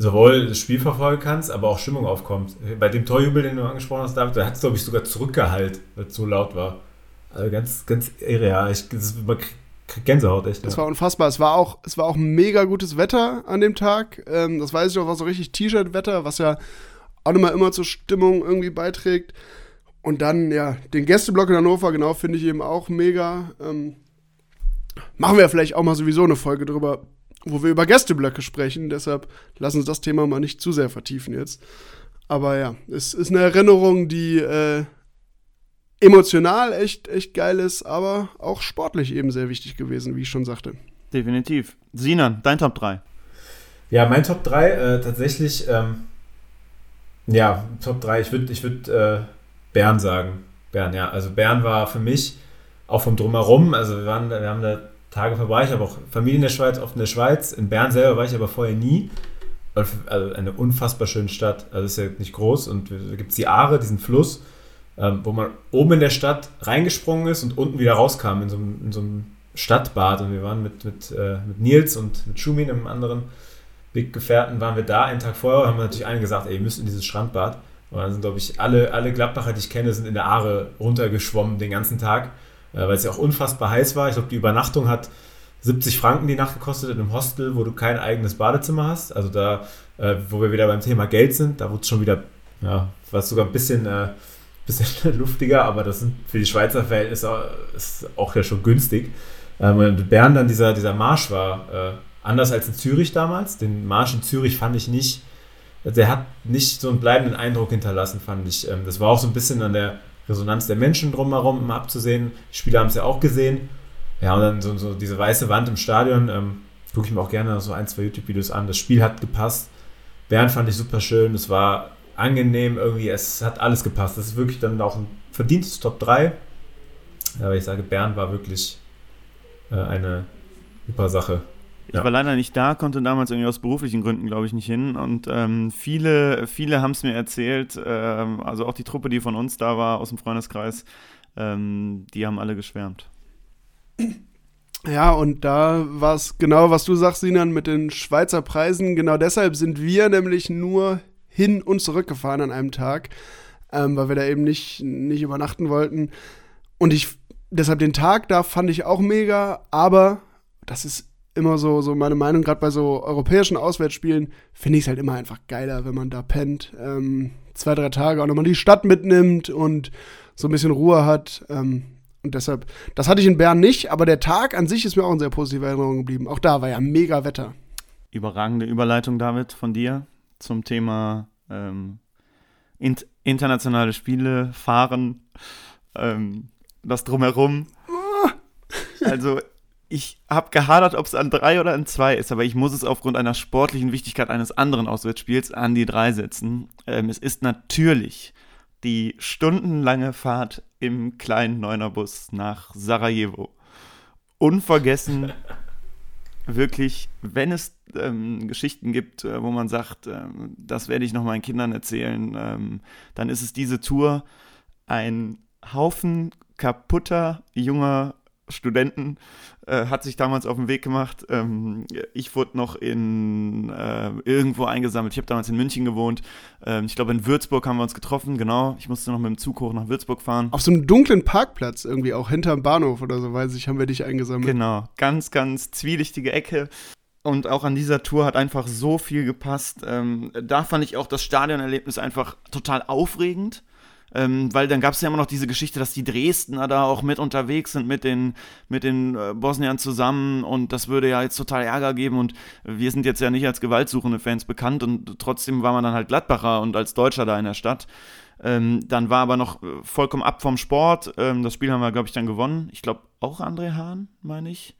sowohl das Spiel verfolgen kannst, aber auch Stimmung aufkommt. Bei dem Torjubel, den du angesprochen hast, David, da hat es, glaube ich, sogar zurückgehalten, weil es so laut war. Also ganz, ganz irre, ja. Ich, das, man kriegt Gänsehaut, echt. Das ja. war unfassbar. Es war auch, es war auch mega gutes Wetter an dem Tag. Ähm, das weiß ich auch, war so richtig T-Shirt-Wetter, was ja auch nochmal immer zur Stimmung irgendwie beiträgt. Und dann, ja, den Gästeblock in Hannover, genau, finde ich eben auch mega. Ähm, machen wir vielleicht auch mal sowieso eine Folge drüber, wo wir über Gästeblöcke sprechen. Deshalb lassen uns das Thema mal nicht zu sehr vertiefen jetzt. Aber ja, es ist eine Erinnerung, die äh, emotional echt, echt geil ist, aber auch sportlich eben sehr wichtig gewesen, wie ich schon sagte. Definitiv. Sinan, dein Top 3. Ja, mein Top 3 äh, tatsächlich, ähm, ja, Top 3, ich würde ich würd, äh, Bern sagen. Bern, ja. Also Bern war für mich auch vom Drumherum, also wir, waren, wir haben da Tage vorbei, ich habe auch Familie in der Schweiz, oft in der Schweiz. In Bern selber war ich aber vorher nie. Also eine unfassbar schöne Stadt. Also ist ja nicht groß und da gibt es die Aare, diesen Fluss, ähm, wo man oben in der Stadt reingesprungen ist und unten wieder rauskam in so, einem- in so einem Stadtbad. Und wir waren mit, mit, äh, mit Nils und mit Schumin, einem anderen Weggefährten, waren wir da einen Tag vorher, haben wir natürlich allen gesagt, ey, ihr müsst in dieses Strandbad. Und dann sind, glaube ich, alle, alle Gladbacher, die ich kenne, sind in der Aare runtergeschwommen den ganzen Tag, weil es ja auch unfassbar heiß war. Ich glaube, die Übernachtung hat 70 Franken die Nacht gekostet in einem Hostel, wo du kein eigenes Badezimmer hast. Also da, äh, wo wir wieder beim Thema Geld sind, da wurde es schon wieder, ja, war es sogar ein bisschen, äh, [LAUGHS] bisschen luftiger, aber das sind für die Schweizer Verhältnisse auch, ist auch ja schon günstig. Ähm, in Bern dann dieser, dieser Marsch war äh, anders als in Zürich damals. Den Marsch in Zürich fand ich nicht, der hat nicht so einen bleibenden Eindruck hinterlassen, fand ich. Ähm, das war auch so ein bisschen an der Resonanz der Menschen drumherum immer abzusehen. Die Spieler haben es ja auch gesehen. Ja, und dann so, so diese weiße Wand im Stadion, ähm, gucke ich mir auch gerne so ein, zwei YouTube-Videos an. Das Spiel hat gepasst. Bern fand ich super schön. Es war angenehm irgendwie. Es hat alles gepasst. Das ist wirklich dann auch ein verdientes Top 3. Aber ich sage, Bern war wirklich äh, eine super Sache. Ich ja. war leider nicht da, konnte damals irgendwie aus beruflichen Gründen, glaube ich, nicht hin. Und ähm, viele, viele haben es mir erzählt, ähm, also auch die Truppe, die von uns da war, aus dem Freundeskreis, ähm, die haben alle geschwärmt. Ja, und da war es genau, was du sagst, Sinan, mit den Schweizer Preisen. Genau deshalb sind wir nämlich nur hin und zurück gefahren an einem Tag, ähm, weil wir da eben nicht, nicht übernachten wollten. Und ich, deshalb den Tag da fand ich auch mega, aber das ist immer so, so meine Meinung, gerade bei so europäischen Auswärtsspielen, finde ich es halt immer einfach geiler, wenn man da pennt. Ähm, zwei, drei Tage auch nochmal die Stadt mitnimmt und so ein bisschen Ruhe hat. Ähm, und deshalb, das hatte ich in Bern nicht, aber der Tag an sich ist mir auch in sehr positiver Erinnerung geblieben. Auch da war ja mega Wetter. Überragende Überleitung, David, von dir zum Thema ähm, int internationale Spiele, Fahren, ähm, das Drumherum. Also, ich habe gehadert, ob es an drei oder an zwei ist, aber ich muss es aufgrund einer sportlichen Wichtigkeit eines anderen Auswärtsspiels an die drei setzen. Ähm, es ist natürlich die stundenlange Fahrt im kleinen Neunerbus nach Sarajevo. Unvergessen, [LAUGHS] wirklich, wenn es ähm, Geschichten gibt, äh, wo man sagt, äh, das werde ich noch meinen Kindern erzählen, ähm, dann ist es diese Tour. Ein Haufen kaputter junger Studenten äh, hat sich damals auf den Weg gemacht. Ähm, ich wurde noch in äh, irgendwo eingesammelt. Ich habe damals in München gewohnt. Ähm, ich glaube, in Würzburg haben wir uns getroffen, genau. Ich musste noch mit dem Zug hoch nach Würzburg fahren. Auf so einem dunklen Parkplatz irgendwie, auch hinterm Bahnhof oder so, weiß ich, haben wir dich eingesammelt. Genau, ganz, ganz zwielichtige Ecke. Und auch an dieser Tour hat einfach so viel gepasst. Ähm, da fand ich auch das Stadionerlebnis einfach total aufregend. Ähm, weil dann gab es ja immer noch diese Geschichte, dass die Dresdner da auch mit unterwegs sind mit den, mit den äh, Bosniern zusammen und das würde ja jetzt total Ärger geben und wir sind jetzt ja nicht als gewaltsuchende Fans bekannt und trotzdem war man dann halt Gladbacher und als Deutscher da in der Stadt. Ähm, dann war aber noch äh, vollkommen ab vom Sport. Ähm, das Spiel haben wir, glaube ich, dann gewonnen. Ich glaube auch André Hahn, meine ich.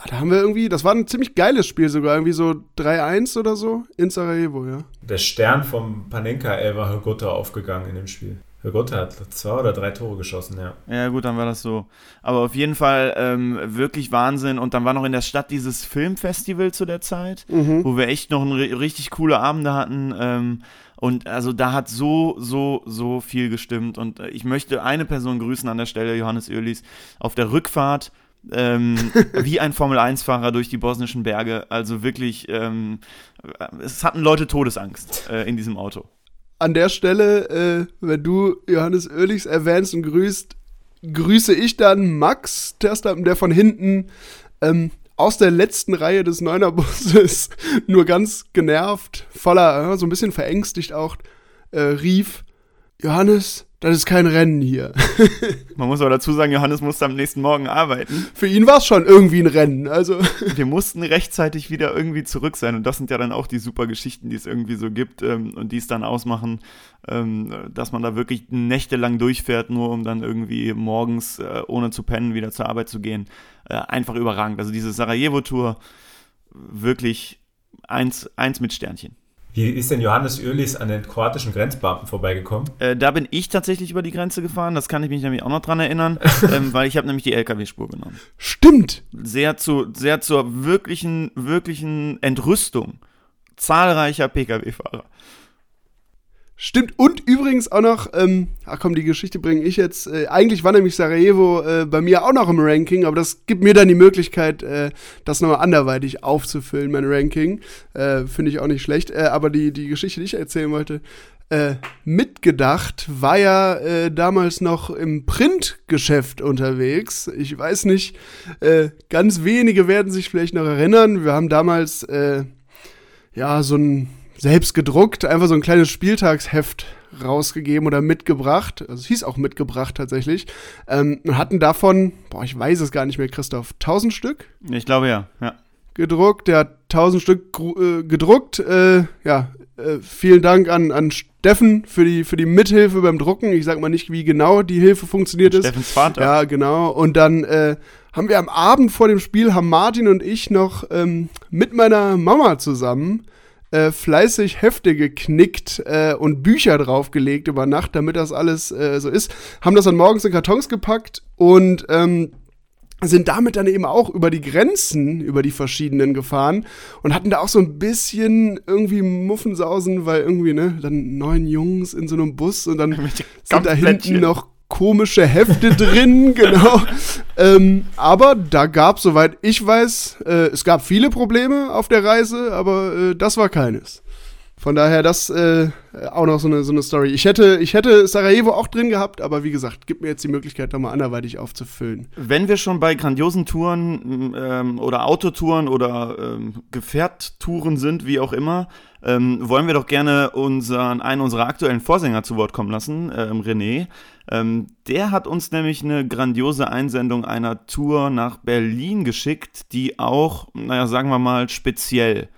Ah, da haben wir irgendwie, das war ein ziemlich geiles Spiel sogar, irgendwie so 3-1 oder so in Sarajevo, ja. Der Stern vom Panenka Elva Hörgutta aufgegangen in dem Spiel. Hörgutta hat zwei oder drei Tore geschossen, ja. Ja, gut, dann war das so. Aber auf jeden Fall ähm, wirklich Wahnsinn. Und dann war noch in der Stadt dieses Filmfestival zu der Zeit, mhm. wo wir echt noch ein, richtig coole Abende hatten. Ähm, und also da hat so, so, so viel gestimmt. Und äh, ich möchte eine Person grüßen an der Stelle, Johannes Oerlis, auf der Rückfahrt ähm, [LAUGHS] wie ein Formel-1-Fahrer durch die bosnischen Berge. Also wirklich, ähm, es hatten Leute Todesangst äh, in diesem Auto. An der Stelle, äh, wenn du Johannes Oerlichs erwähnst und grüßt, grüße ich dann Max Terstappen, der von hinten ähm, aus der letzten Reihe des Neunerbusses [LAUGHS] nur ganz genervt, voller, äh, so ein bisschen verängstigt auch, äh, rief, Johannes, das ist kein Rennen hier. [LAUGHS] Man muss aber dazu sagen, Johannes musste am nächsten Morgen arbeiten. Für ihn war es schon irgendwie ein Rennen. Also. [LAUGHS] Wir mussten rechtzeitig wieder irgendwie zurück sein. Und das sind ja dann auch die super Geschichten, die es irgendwie so gibt ähm, und die es dann ausmachen, ähm, dass man da wirklich nächtelang durchfährt, nur um dann irgendwie morgens, äh, ohne zu pennen, wieder zur Arbeit zu gehen. Äh, einfach überragend. Also diese Sarajevo-Tour, wirklich eins, eins mit Sternchen. Wie ist denn Johannes Oerlis an den kroatischen Grenzbeamten vorbeigekommen? Äh, da bin ich tatsächlich über die Grenze gefahren, das kann ich mich nämlich auch noch dran erinnern, [LAUGHS] ähm, weil ich habe nämlich die LKW-Spur genommen. Stimmt! Sehr, zu, sehr zur wirklichen, wirklichen Entrüstung zahlreicher Pkw-Fahrer. Stimmt, und übrigens auch noch, ähm, ach komm, die Geschichte bringe ich jetzt. Äh, eigentlich war nämlich Sarajevo äh, bei mir auch noch im Ranking, aber das gibt mir dann die Möglichkeit, äh, das nochmal anderweitig aufzufüllen, mein Ranking. Äh, Finde ich auch nicht schlecht. Äh, aber die, die Geschichte, die ich erzählen wollte, Äh, mitgedacht war ja damals noch im Printgeschäft unterwegs. Ich weiß nicht, ganz wenige werden sich vielleicht noch erinnern. Wir haben damals ja so ein selbst gedruckt, einfach so ein kleines Spieltagsheft rausgegeben oder mitgebracht. Also es hieß auch mitgebracht tatsächlich. Ähm, und hatten davon, boah, ich weiß es gar nicht mehr, Christoph, 1000 Stück? Ich glaube ja, ja. Gedruckt, der hat 1000 Stück äh, gedruckt. Äh, ja, äh, vielen Dank an, an Steffen für die, für die Mithilfe beim Drucken. Ich sag mal nicht, wie genau die Hilfe funktioniert ist. Steffens Vater. Ja, genau. Und dann äh, haben wir am Abend vor dem Spiel, haben Martin und ich noch ähm, mit meiner Mama zusammen äh, fleißig Hefte geknickt äh, und Bücher draufgelegt über Nacht, damit das alles äh, so ist. Haben das dann morgens in Kartons gepackt und ähm, sind damit dann eben auch über die Grenzen, über die verschiedenen gefahren und hatten da auch so ein bisschen irgendwie Muffensausen, weil irgendwie, ne, dann neun Jungs in so einem Bus und dann sind da hinten noch komische Hefte drin, [LAUGHS] genau. Ähm, aber da gab, soweit ich weiß, äh, es gab viele Probleme auf der Reise, aber äh, das war keines. Von daher, das äh, auch noch so eine, so eine Story. Ich hätte, ich hätte Sarajevo auch drin gehabt, aber wie gesagt, gibt mir jetzt die Möglichkeit, da mal anderweitig aufzufüllen. Wenn wir schon bei grandiosen Touren ähm, oder Autotouren oder ähm, Gefährttouren sind, wie auch immer, ähm, wollen wir doch gerne unseren, einen unserer aktuellen Vorsänger zu Wort kommen lassen, ähm, René. Ähm, der hat uns nämlich eine grandiose Einsendung einer Tour nach Berlin geschickt, die auch, naja, sagen wir mal, speziell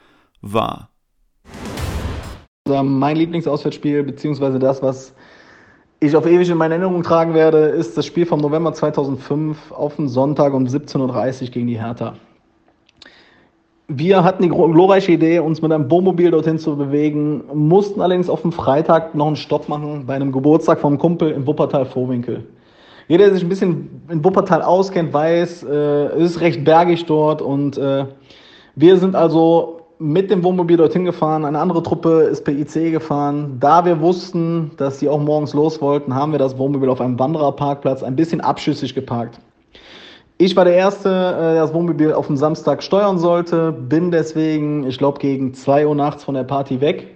war. Mein Lieblingsauswärtsspiel, beziehungsweise das, was ich auf ewig in meine Erinnerung tragen werde, ist das Spiel vom November 2005 auf den Sonntag um 17.30 Uhr gegen die Hertha. Wir hatten die glorreiche Idee, uns mit einem Wohnmobil dorthin zu bewegen, mussten allerdings auf dem Freitag noch einen Stopp machen bei einem Geburtstag vom Kumpel im Wuppertal-Vorwinkel. Jeder, der sich ein bisschen in Wuppertal auskennt, weiß, äh, es ist recht bergig dort und äh, wir sind also mit dem Wohnmobil dorthin gefahren. Eine andere Truppe ist per IC gefahren. Da wir wussten, dass die auch morgens los wollten, haben wir das Wohnmobil auf einem Wandererparkplatz ein bisschen abschüssig geparkt. Ich war der Erste, äh, der das Wohnmobil auf dem Samstag steuern sollte, bin deswegen, ich glaube, gegen 2 Uhr nachts von der Party weg.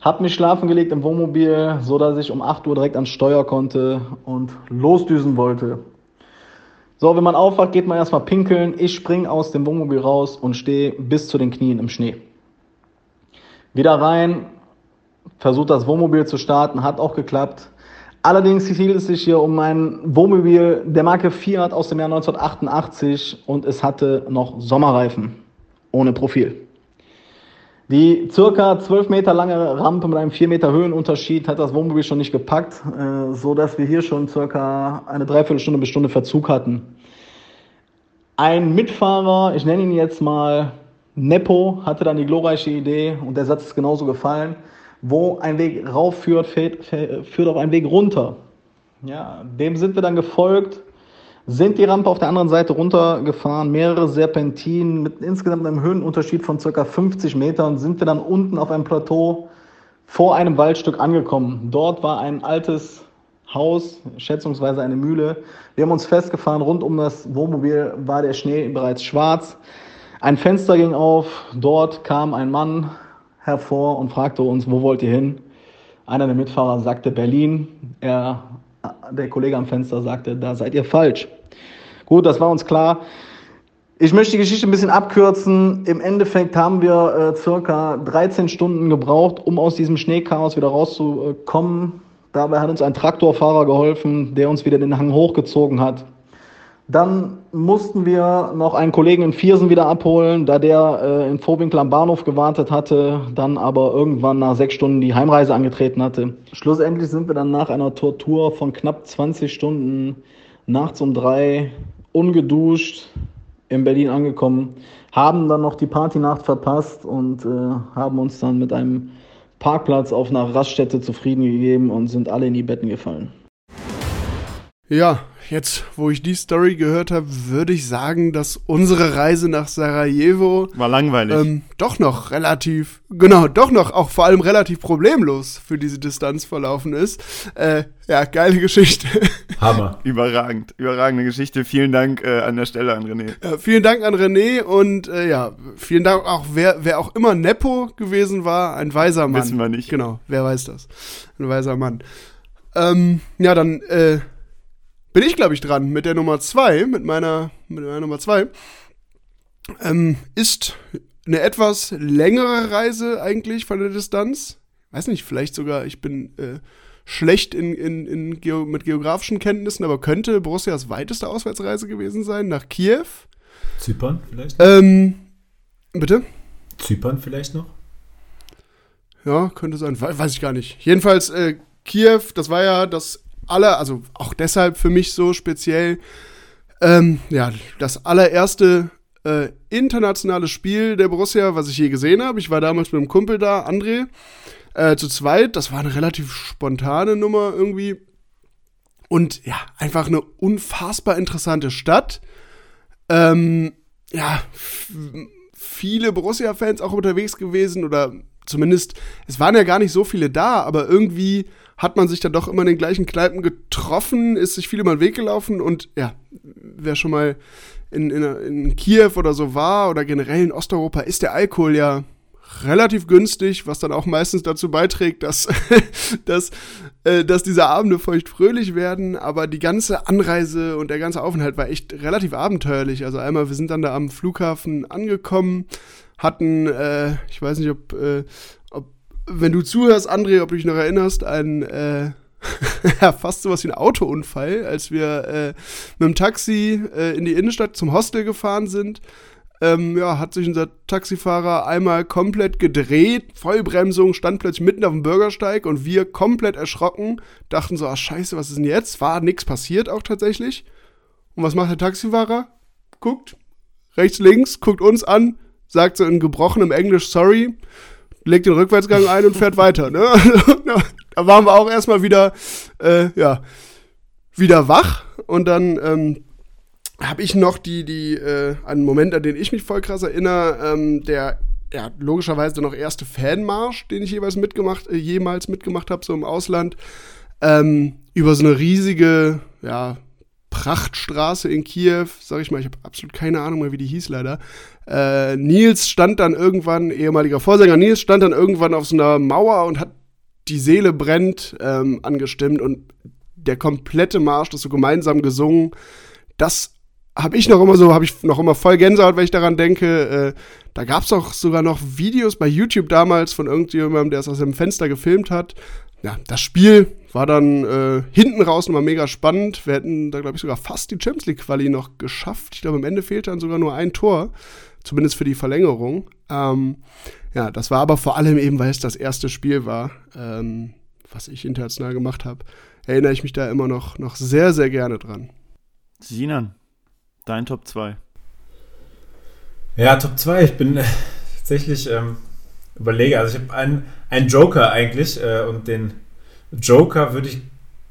Hab mich schlafen gelegt im Wohnmobil, so dass ich um 8 Uhr direkt ans Steuer konnte und losdüsen wollte. So, wenn man aufwacht, geht man erstmal pinkeln. Ich spring aus dem Wohnmobil raus und stehe bis zu den Knien im Schnee. Wieder rein, versucht das Wohnmobil zu starten, hat auch geklappt. Allerdings hielt es sich hier um ein Wohnmobil der Marke Fiat aus dem Jahr 1988 und es hatte noch Sommerreifen ohne Profil. Die circa 12 Meter lange Rampe mit einem 4 Meter Höhenunterschied hat das Wohnmobil schon nicht gepackt, äh, so dass wir hier schon circa eine Dreiviertelstunde bis Stunde Verzug hatten. Ein Mitfahrer, ich nenne ihn jetzt mal Nepo, hatte dann die glorreiche Idee und der Satz ist genauso gefallen, wo ein Weg rauf führt, führt auch ein Weg runter. Ja, dem sind wir dann gefolgt sind die Rampe auf der anderen Seite runtergefahren, mehrere Serpentinen mit insgesamt einem Höhenunterschied von ca. 50 Metern, sind wir dann unten auf einem Plateau vor einem Waldstück angekommen. Dort war ein altes Haus, schätzungsweise eine Mühle. Wir haben uns festgefahren, rund um das Wohnmobil war der Schnee bereits schwarz. Ein Fenster ging auf, dort kam ein Mann hervor und fragte uns, wo wollt ihr hin? Einer der Mitfahrer sagte Berlin. Er, der Kollege am Fenster sagte, da seid ihr falsch. Gut, das war uns klar. Ich möchte die Geschichte ein bisschen abkürzen. Im Endeffekt haben wir äh, circa 13 Stunden gebraucht, um aus diesem Schneechaos wieder rauszukommen. Dabei hat uns ein Traktorfahrer geholfen, der uns wieder den Hang hochgezogen hat. Dann mussten wir noch einen Kollegen in Viersen wieder abholen, da der äh, in Vorwinkel am Bahnhof gewartet hatte, dann aber irgendwann nach sechs Stunden die Heimreise angetreten hatte. Schlussendlich sind wir dann nach einer Tortur von knapp 20 Stunden nachts um drei ungeduscht in Berlin angekommen, haben dann noch die Partynacht verpasst und äh, haben uns dann mit einem Parkplatz auf einer Raststätte zufrieden gegeben und sind alle in die Betten gefallen. Ja, jetzt, wo ich die Story gehört habe, würde ich sagen, dass unsere Reise nach Sarajevo War langweilig. ähm, doch noch relativ, genau, doch noch auch vor allem relativ problemlos für diese Distanz verlaufen ist. Äh, ja, geile Geschichte. [LAUGHS] Hammer. Überragend, überragende Geschichte. Vielen Dank äh, an der Stelle an René. Ja, vielen Dank an René und äh, ja, vielen Dank auch, wer, wer auch immer Nepo gewesen war, ein weiser Mann. Wissen wir nicht. Genau, wer weiß das? Ein weiser Mann. Ähm, ja, dann äh, bin ich, glaube ich, dran mit der Nummer zwei, mit meiner, mit meiner Nummer zwei. Ähm, ist eine etwas längere Reise eigentlich von der Distanz. Weiß nicht, vielleicht sogar, ich bin äh, schlecht in, in, in Geo mit geografischen Kenntnissen, aber könnte Borussias weiteste Auswärtsreise gewesen sein, nach Kiew. Zypern vielleicht? Ähm, bitte? Zypern vielleicht noch? Ja, könnte sein. We weiß ich gar nicht. Jedenfalls, äh, Kiew, das war ja das aller, also auch deshalb für mich so speziell, ähm, ja, das allererste äh, internationale Spiel der Borussia, was ich je gesehen habe. Ich war damals mit einem Kumpel da, André, äh, zu zweit. Das war eine relativ spontane Nummer irgendwie. Und ja, einfach eine unfassbar interessante Stadt. Ähm, ja, viele Borussia-Fans auch unterwegs gewesen oder zumindest, es waren ja gar nicht so viele da, aber irgendwie hat man sich dann doch immer in den gleichen Kneipen getroffen, ist sich viel über den Weg gelaufen und ja, wer schon mal in, in, in Kiew oder so war oder generell in Osteuropa, ist der Alkohol ja relativ günstig, was dann auch meistens dazu beiträgt, dass, [LAUGHS] dass, äh, dass diese Abende feucht-fröhlich werden. Aber die ganze Anreise und der ganze Aufenthalt war echt relativ abenteuerlich. Also einmal, wir sind dann da am Flughafen angekommen, hatten, äh, ich weiß nicht, ob, äh, ob, wenn du zuhörst, André, ob du dich noch erinnerst, ein äh, [LAUGHS] ja, fast sowas wie ein Autounfall, als wir äh, mit dem Taxi äh, in die Innenstadt zum Hostel gefahren sind ähm, ja, hat sich unser Taxifahrer einmal komplett gedreht, Vollbremsung, stand plötzlich mitten auf dem Bürgersteig und wir komplett erschrocken, dachten so, ah scheiße, was ist denn jetzt? War nichts passiert auch tatsächlich. Und was macht der Taxifahrer? Guckt, rechts, links, guckt uns an, sagt so in gebrochenem Englisch sorry, legt den Rückwärtsgang ein und fährt weiter. Ne? [LAUGHS] da waren wir auch erstmal wieder, äh, ja, wieder wach und dann ähm, habe ich noch die, die, äh, einen Moment, an den ich mich voll krass erinnere, ähm, der ja, logischerweise noch erste Fanmarsch, den ich jeweils mitgemacht, äh, jemals mitgemacht habe, so im Ausland, ähm, über so eine riesige, ja, Prachtstraße in Kiew, sag ich mal, ich habe absolut keine Ahnung mehr, wie die hieß leider. Äh, Nils stand dann irgendwann, ehemaliger Vorsänger Nils, stand dann irgendwann auf so einer Mauer und hat die Seele brennt ähm, angestimmt und der komplette Marsch, das so gemeinsam gesungen, das habe ich noch immer so, habe ich noch immer voll Gänsehaut, wenn ich daran denke. Äh, da gab es auch sogar noch Videos bei YouTube damals von irgendjemandem, der es aus dem Fenster gefilmt hat. Ja, das Spiel war dann äh, hinten raus nochmal mega spannend. Wir hätten da, glaube ich, sogar fast die Champions League-Quali noch geschafft. Ich glaube, am Ende fehlte dann sogar nur ein Tor, zumindest für die Verlängerung. Ähm, ja, das war aber vor allem eben, weil es das erste Spiel war, ähm, was ich international gemacht habe. Erinnere ich mich da immer noch, noch sehr, sehr gerne dran. Sinan, Dein Top 2. Ja, Top 2. Ich bin äh, tatsächlich ähm, überlege. Also ich habe einen, einen Joker eigentlich äh, und den Joker würde ich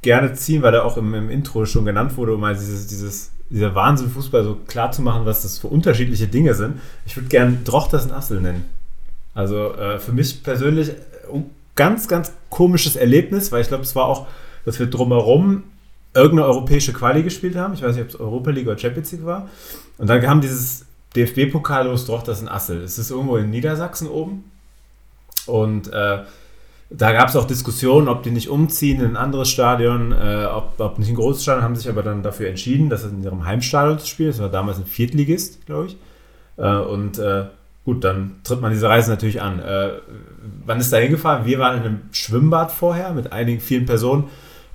gerne ziehen, weil er auch im, im Intro schon genannt wurde, um mal dieses, dieses, dieser Wahnsinn Fußball so klar zu machen, was das für unterschiedliche Dinge sind. Ich würde gerne Drochters und Assel nennen. Also äh, für mich persönlich ein äh, ganz, ganz komisches Erlebnis, weil ich glaube, es war auch, dass wir drumherum irgendeine europäische Quali gespielt haben. Ich weiß nicht, ob es Europa League oder Champions League war. Und dann kam dieses DFB-Pokal los, ist ein Assel. Es ist irgendwo in Niedersachsen oben. Und äh, da gab es auch Diskussionen, ob die nicht umziehen in ein anderes Stadion, äh, ob, ob nicht ein großes Stadion, haben sich aber dann dafür entschieden, das in ihrem Heimstadion zu spielen. Das war damals ein Viertligist, glaube ich. Äh, und äh, gut, dann tritt man diese Reise natürlich an. Äh, wann ist da hingefahren? Wir waren in einem Schwimmbad vorher mit einigen vielen Personen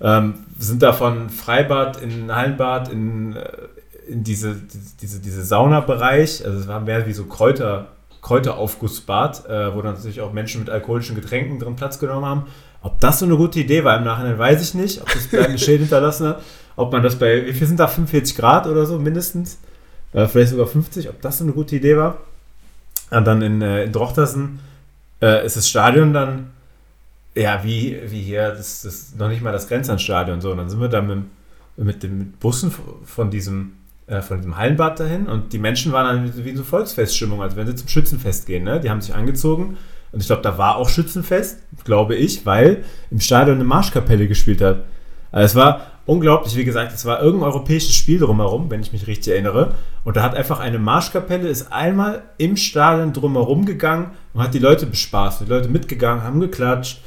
ähm, sind da von Freibad in Hallenbad in, äh, in diese, diese, diese Saunabereich, also es war mehr wie so Kräuter, Kräuteraufgussbad, äh, wo dann natürlich auch Menschen mit alkoholischen Getränken drin Platz genommen haben. Ob das so eine gute Idee war im Nachhinein, weiß ich nicht. Ob das bleibende [LAUGHS] Schild hinterlassen hat. Ob man das bei, wie viel sind da? 45 Grad oder so mindestens? Äh, vielleicht sogar 50. Ob das so eine gute Idee war? Und dann in, äh, in Drochtersen äh, ist das Stadion dann ja, wie, wie hier, das ist noch nicht mal das Grenzlandstadion. So, und dann sind wir da mit, mit den Bussen von diesem, äh, von diesem Hallenbad dahin und die Menschen waren dann wie so Volksfeststimmung, als wenn sie zum Schützenfest gehen. Ne? Die haben sich angezogen und ich glaube, da war auch Schützenfest, glaube ich, weil im Stadion eine Marschkapelle gespielt hat. Also es war unglaublich, wie gesagt, es war irgendein europäisches Spiel drumherum, wenn ich mich richtig erinnere. Und da hat einfach eine Marschkapelle, ist einmal im Stadion drumherum gegangen und hat die Leute bespaßt. Die Leute mitgegangen, haben geklatscht.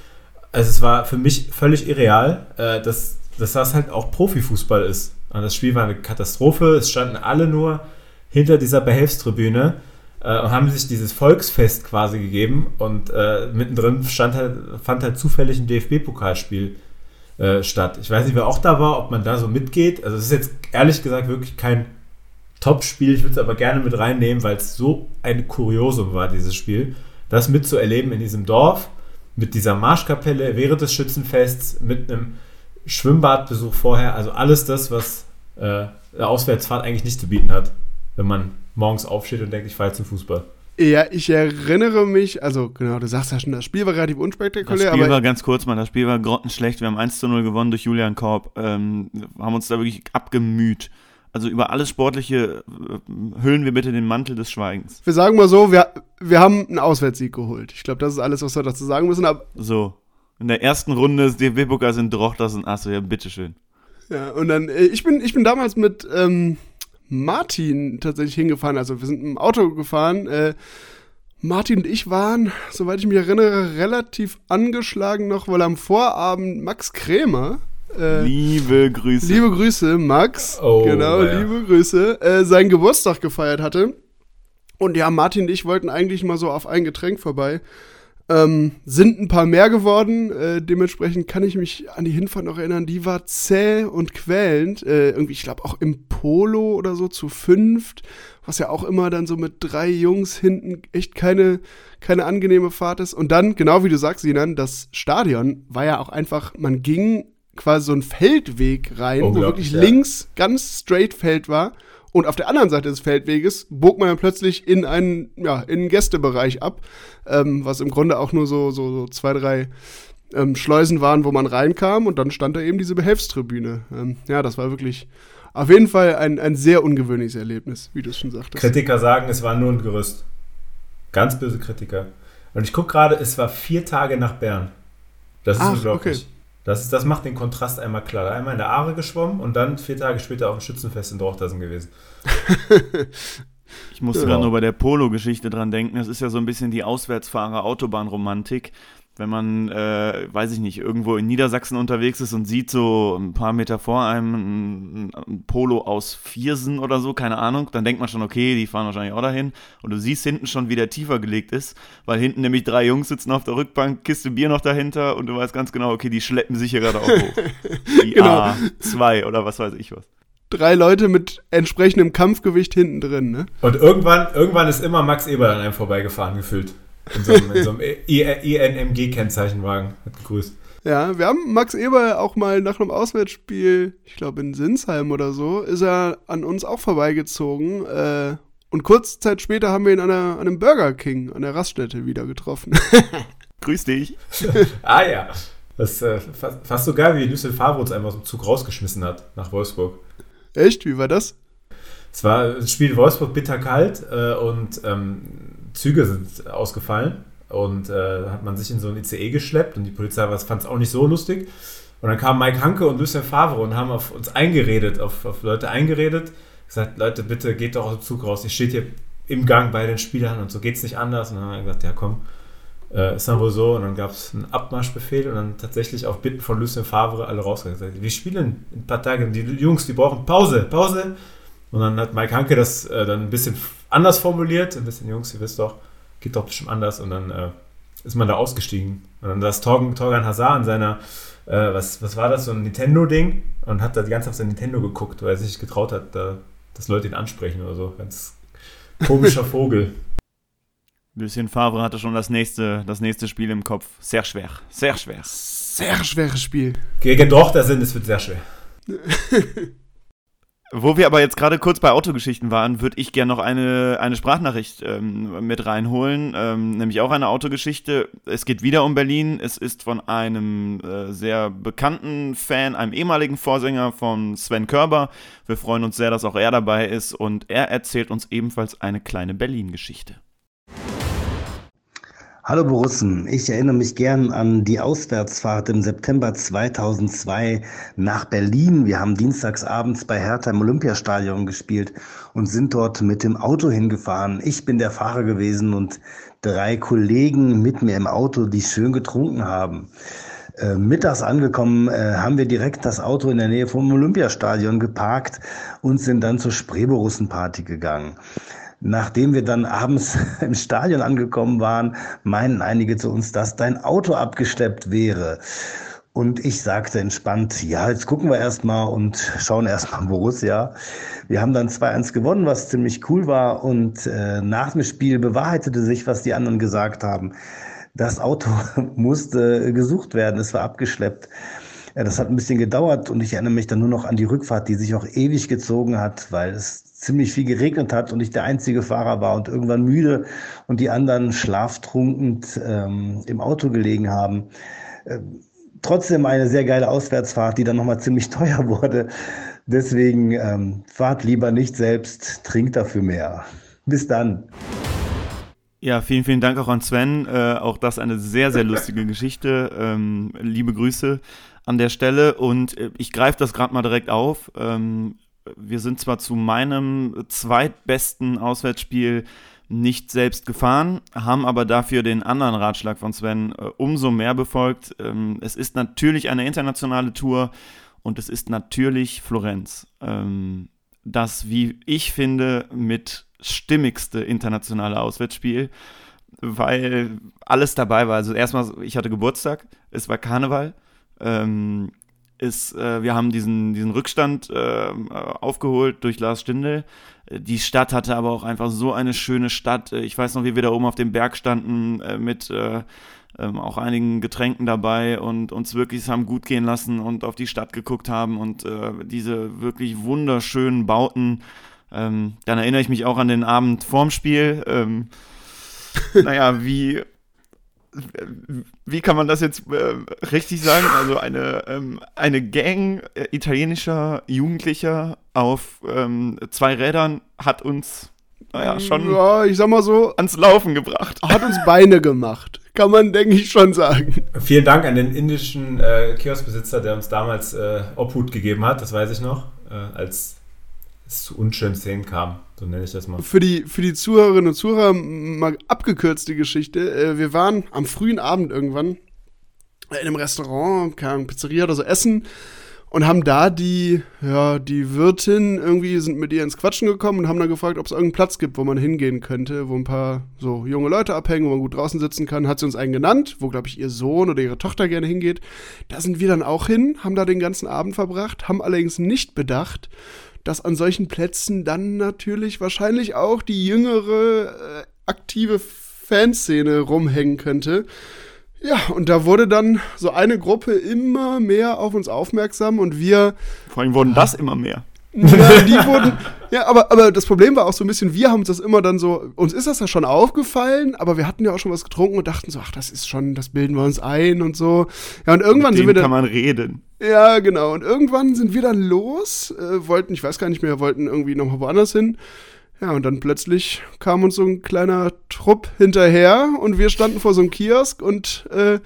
Also es war für mich völlig irreal, äh, dass, dass das halt auch Profifußball ist. Und das Spiel war eine Katastrophe. Es standen alle nur hinter dieser Behelfstribüne äh, und haben sich dieses Volksfest quasi gegeben. Und äh, mittendrin stand halt, fand halt zufällig ein DFB-Pokalspiel äh, statt. Ich weiß nicht, wer auch da war, ob man da so mitgeht. Also es ist jetzt ehrlich gesagt wirklich kein Top-Spiel. Ich würde es aber gerne mit reinnehmen, weil es so ein Kuriosum war, dieses Spiel. Das mitzuerleben in diesem Dorf, mit dieser Marschkapelle während des Schützenfests, mit einem Schwimmbadbesuch vorher. Also alles das, was äh, eine Auswärtsfahrt eigentlich nicht zu bieten hat, wenn man morgens aufsteht und denkt, ich fahre jetzt zum Fußball. Ja, ich erinnere mich, also genau, du sagst ja schon, das Spiel war relativ unspektakulär. Das Spiel war ganz kurz, mal, das Spiel war grottenschlecht. Wir haben 1 zu 0 gewonnen durch Julian Korb, ähm, haben uns da wirklich abgemüht. Also über alles Sportliche äh, hüllen wir bitte den Mantel des Schweigens. Wir sagen mal so, wir, wir haben einen Auswärtssieg geholt. Ich glaube, das ist alles, was wir dazu sagen müssen. Aber so, in der ersten Runde des DFB-Pokals sind Drochters und Asso, ja, bitteschön. Ja, und dann, äh, ich bin, ich bin damals mit, ähm, Martin tatsächlich hingefahren. Also wir sind im Auto gefahren. Äh, Martin und ich waren, soweit ich mich erinnere, relativ angeschlagen noch, weil am Vorabend Max Krämer. Äh, liebe Grüße. Liebe Grüße, Max. Oh, genau, ja. liebe Grüße. Äh, seinen Geburtstag gefeiert hatte. Und ja, Martin und ich wollten eigentlich mal so auf ein Getränk vorbei. Ähm, sind ein paar mehr geworden. Äh, dementsprechend kann ich mich an die Hinfahrt noch erinnern. Die war zäh und quälend. Äh, irgendwie, ich glaube, auch im Polo oder so zu fünft. Was ja auch immer dann so mit drei Jungs hinten echt keine, keine angenehme Fahrt ist. Und dann, genau wie du sagst, Sinan, das Stadion war ja auch einfach, man ging quasi so einen Feldweg rein, wo wirklich ja. links ganz straight Feld war. Und auf der anderen Seite des Feldweges bog man dann plötzlich in einen, ja, in einen Gästebereich ab, ähm, was im Grunde auch nur so, so, so zwei, drei ähm, Schleusen waren, wo man reinkam und dann stand da eben diese Behelfstribüne. Ähm, ja, das war wirklich auf jeden Fall ein, ein sehr ungewöhnliches Erlebnis, wie du es schon sagtest. Kritiker sagen, es war nur ein Gerüst. Ganz böse Kritiker. Und ich gucke gerade, es war vier Tage nach Bern. Das ist Ach, unglaublich. Okay. Das, das macht den Kontrast einmal klar. Einmal in der Aare geschwommen und dann vier Tage später auf dem Schützenfest in Dorchtersen gewesen. [LAUGHS] ich musste genau. gerade nur bei der Polo-Geschichte dran denken. Das ist ja so ein bisschen die Auswärtsfahrer-Autobahnromantik wenn man, äh, weiß ich nicht, irgendwo in Niedersachsen unterwegs ist und sieht so ein paar Meter vor einem ein, ein, Polo aus Viersen oder so, keine Ahnung, dann denkt man schon, okay, die fahren wahrscheinlich auch dahin. Und du siehst hinten schon, wie der tiefer gelegt ist, weil hinten nämlich drei Jungs sitzen auf der Rückbank, Kiste Bier noch dahinter und du weißt ganz genau, okay, die schleppen sich hier gerade auch hoch. [LAUGHS] Die genau. A2 oder was weiß ich was drei Leute mit entsprechendem Kampfgewicht hinten drin. Ne? Und irgendwann, irgendwann ist immer Max Eber an einem vorbeigefahren gefühlt. In so einem, so einem INMG-Kennzeichenwagen. Hat gegrüßt. Ja, wir haben Max Eber auch mal nach einem Auswärtsspiel, ich glaube in Sinsheim oder so, ist er an uns auch vorbeigezogen. Äh, und kurze Zeit später haben wir ihn an, einer, an einem Burger King an der Raststätte wieder getroffen. [LAUGHS] Grüß dich. [LAUGHS] ah ja. Das ist äh, fast, fast, so geil, wie Lucien Favre uns einmal aus dem Zug rausgeschmissen hat nach Wolfsburg. Echt? Wie war das? Es war das Spiel Wolfsburg bitterkalt äh, und ähm, Züge sind ausgefallen und äh, hat man sich in so ein ICE geschleppt und die Polizei fand es auch nicht so lustig. Und dann kamen Mike Hanke und Lucien Favre und haben auf uns eingeredet, auf, auf Leute eingeredet, gesagt, Leute, bitte geht doch aus dem Zug raus, ihr steht hier im Gang bei den Spielern und so geht es nicht anders. Und dann haben wir gesagt, ja komm, äh, ist dann wohl so. Und dann gab es einen Abmarschbefehl und dann tatsächlich auf Bitten von Lucien Favre alle rausgegangen. Wir spielen in ein paar Tagen, die Jungs, die brauchen Pause, Pause. Und dann hat Mike Hanke das äh, dann ein bisschen anders formuliert, ein bisschen, Jungs, ihr wisst doch, geht doch bestimmt anders. Und dann äh, ist man da ausgestiegen. Und dann saß Torgan, Torgan Hazard in seiner, äh, was, was war das, so ein Nintendo-Ding und hat da die ganze Zeit auf sein Nintendo geguckt, weil er sich nicht getraut hat, da, dass Leute ihn ansprechen oder so. Ganz komischer [LAUGHS] Vogel. Lucien Favre hatte schon das nächste, das nächste Spiel im Kopf. Sehr schwer, sehr schwer. Sehr schweres Spiel. Gegen Dochter sind, es wird sehr schwer. [LAUGHS] Wo wir aber jetzt gerade kurz bei Autogeschichten waren, würde ich gerne noch eine, eine Sprachnachricht ähm, mit reinholen, ähm, nämlich auch eine Autogeschichte. Es geht wieder um Berlin. Es ist von einem äh, sehr bekannten Fan, einem ehemaligen Vorsänger von Sven Körber. Wir freuen uns sehr, dass auch er dabei ist und er erzählt uns ebenfalls eine kleine Berlin-Geschichte. Hallo Borussen, ich erinnere mich gern an die Auswärtsfahrt im September 2002 nach Berlin. Wir haben dienstagsabends bei Hertha im Olympiastadion gespielt und sind dort mit dem Auto hingefahren. Ich bin der Fahrer gewesen und drei Kollegen mit mir im Auto, die schön getrunken haben. Äh, mittags angekommen, äh, haben wir direkt das Auto in der Nähe vom Olympiastadion geparkt und sind dann zur Spreeborussen-Party gegangen. Nachdem wir dann abends [LAUGHS] im Stadion angekommen waren, meinen einige zu uns, dass dein Auto abgesteppt wäre. Und ich sagte entspannt, ja, jetzt gucken wir erstmal und schauen erstmal Borussia. Wir haben dann 2-1 gewonnen, was ziemlich cool war. Und äh, nach dem Spiel bewahrheitete sich, was die anderen gesagt haben. Das Auto [LAUGHS] musste gesucht werden, es war abgeschleppt. Ja, das hat ein bisschen gedauert und ich erinnere mich dann nur noch an die Rückfahrt, die sich auch ewig gezogen hat, weil es ziemlich viel geregnet hat und ich der einzige Fahrer war und irgendwann müde und die anderen schlaftrunkend ähm, im Auto gelegen haben. Ähm, trotzdem eine sehr geile Auswärtsfahrt, die dann nochmal ziemlich [LAUGHS] teuer wurde. Deswegen ähm, fahrt lieber nicht selbst, trinkt dafür mehr. Bis dann. Ja, vielen, vielen Dank auch an Sven. Äh, auch das eine sehr, sehr lustige [LAUGHS] Geschichte. Ähm, liebe Grüße an der Stelle. Und äh, ich greife das gerade mal direkt auf. Ähm, wir sind zwar zu meinem zweitbesten Auswärtsspiel nicht selbst gefahren, haben aber dafür den anderen Ratschlag von Sven äh, umso mehr befolgt. Ähm, es ist natürlich eine internationale Tour und es ist natürlich Florenz. Ähm, das, wie ich finde, mit stimmigste internationale Auswärtsspiel, weil alles dabei war. Also erstmal, ich hatte Geburtstag, es war Karneval. Ähm, ist, äh, wir haben diesen, diesen Rückstand äh, aufgeholt durch Lars Stindl. Die Stadt hatte aber auch einfach so eine schöne Stadt. Ich weiß noch, wie wir da oben auf dem Berg standen äh, mit äh, ähm, auch einigen Getränken dabei und uns wirklich haben gut gehen lassen und auf die Stadt geguckt haben und äh, diese wirklich wunderschönen Bauten. Ähm, dann erinnere ich mich auch an den Abend vorm Spiel. Ähm, [LAUGHS] naja, wie wie kann man das jetzt äh, richtig sagen? Also eine, ähm, eine Gang äh, italienischer Jugendlicher auf ähm, zwei Rädern hat uns, naja, schon ja, ich sag mal so, ans Laufen gebracht. Hat uns Beine gemacht. Kann man, denke ich, schon sagen. Vielen Dank an den indischen äh, Kioskbesitzer, der uns damals äh, Obhut gegeben hat, das weiß ich noch, äh, als zu unschönen Szenen kam. So nenne ich das mal. Für die, für die Zuhörerinnen und Zuhörer mal abgekürzte Geschichte. Äh, wir waren am frühen Abend irgendwann in einem Restaurant, keine Pizzeria oder so essen und haben da die, ja, die Wirtin irgendwie sind mit ihr ins Quatschen gekommen und haben dann gefragt, ob es irgendeinen Platz gibt, wo man hingehen könnte, wo ein paar so junge Leute abhängen, wo man gut draußen sitzen kann. Hat sie uns einen genannt, wo, glaube ich, ihr Sohn oder ihre Tochter gerne hingeht. Da sind wir dann auch hin, haben da den ganzen Abend verbracht, haben allerdings nicht bedacht, dass an solchen Plätzen dann natürlich wahrscheinlich auch die jüngere äh, aktive Fanszene rumhängen könnte. Ja, und da wurde dann so eine Gruppe immer mehr auf uns aufmerksam und wir. Vor allem wurden das immer mehr. Ja, [LAUGHS] die wurden. Ja, aber, aber das Problem war auch so ein bisschen, wir haben uns das immer dann so, uns ist das ja schon aufgefallen, aber wir hatten ja auch schon was getrunken und dachten so, ach, das ist schon, das bilden wir uns ein und so. Ja, und irgendwann Mit sind wir dann. kann man reden. Ja, genau. Und irgendwann sind wir dann los, äh, wollten, ich weiß gar nicht mehr, wollten irgendwie nochmal woanders hin. Ja, und dann plötzlich kam uns so ein kleiner Trupp hinterher und wir standen vor so einem Kiosk und äh,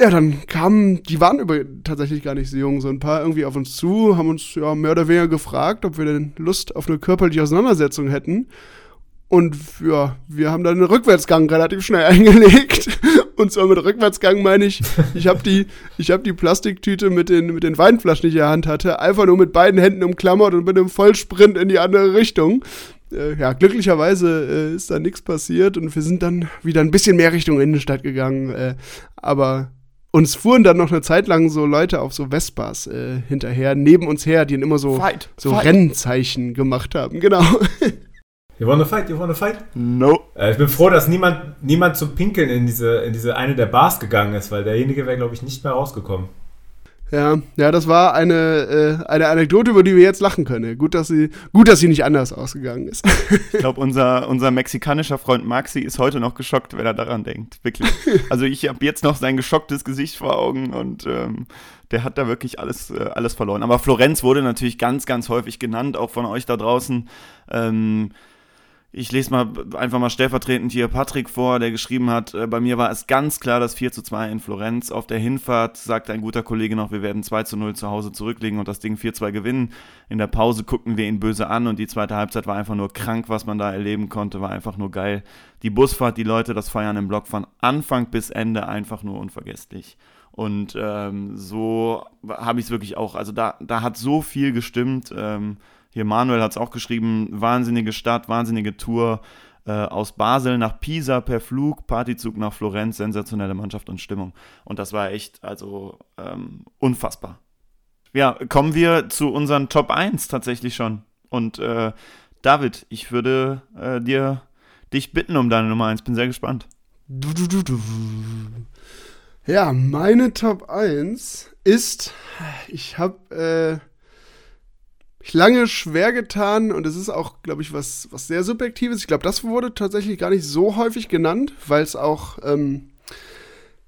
ja, dann kamen, die waren über, tatsächlich gar nicht so jung, so ein paar irgendwie auf uns zu, haben uns ja mehr oder weniger gefragt, ob wir denn Lust auf eine körperliche Auseinandersetzung hätten. Und ja, wir haben dann einen Rückwärtsgang relativ schnell [LAUGHS] eingelegt. Und zwar mit Rückwärtsgang meine ich, ich habe die, ich hab die Plastiktüte mit den, mit den Weinflaschen, die ich in der Hand hatte, einfach nur mit beiden Händen umklammert und mit einem Vollsprint in die andere Richtung. Äh, ja, glücklicherweise äh, ist da nichts passiert und wir sind dann wieder ein bisschen mehr Richtung Innenstadt gegangen. Äh, aber uns fuhren dann noch eine Zeit lang so Leute auf so Vespas äh, hinterher, neben uns her, die dann immer so, Fight, so fight. Rennzeichen gemacht haben. Genau. [LAUGHS] You wanna fight? You wanna fight? No. Äh, ich bin froh, dass niemand, niemand zum Pinkeln in diese, in diese eine der Bars gegangen ist, weil derjenige wäre, glaube ich, nicht mehr rausgekommen. Ja, ja, das war eine, äh, eine Anekdote, über die wir jetzt lachen können. Gut, dass sie, gut, dass sie nicht anders ausgegangen ist. [LAUGHS] Ich glaube, unser, unser mexikanischer Freund Maxi ist heute noch geschockt, wenn er daran denkt. Wirklich. [LAUGHS] Also ich habe jetzt noch sein geschocktes Gesicht vor Augen und ähm, der hat da wirklich alles, äh, alles verloren. Aber Florenz wurde natürlich ganz, ganz häufig genannt, auch von euch da draußen. Ähm, ich lese mal einfach mal stellvertretend hier Patrick vor, der geschrieben hat, äh, bei mir war es ganz klar das 4 zu 2 in Florenz. Auf der Hinfahrt sagte ein guter Kollege noch, wir werden 2 zu 0 zu Hause zurücklegen und das Ding 4-2 gewinnen. In der Pause guckten wir ihn böse an und die zweite Halbzeit war einfach nur krank, was man da erleben konnte, war einfach nur geil. Die Busfahrt, die Leute, das Feiern im Block von Anfang bis Ende einfach nur unvergesslich. Und ähm, so habe ich es wirklich auch. Also da, da hat so viel gestimmt. Ähm, hier Manuel hat es auch geschrieben, wahnsinnige Stadt, wahnsinnige Tour. Äh, aus Basel nach Pisa per Flug, Partyzug nach Florenz, sensationelle Mannschaft und Stimmung. Und das war echt, also ähm, unfassbar. Ja, kommen wir zu unseren Top 1 tatsächlich schon. Und äh, David, ich würde äh, dir dich bitten um deine Nummer 1. Bin sehr gespannt. Ja, meine Top 1 ist, ich habe äh, lange schwer getan und es ist auch, glaube ich, was, was sehr Subjektives. Ich glaube, das wurde tatsächlich gar nicht so häufig genannt, weil es auch ähm,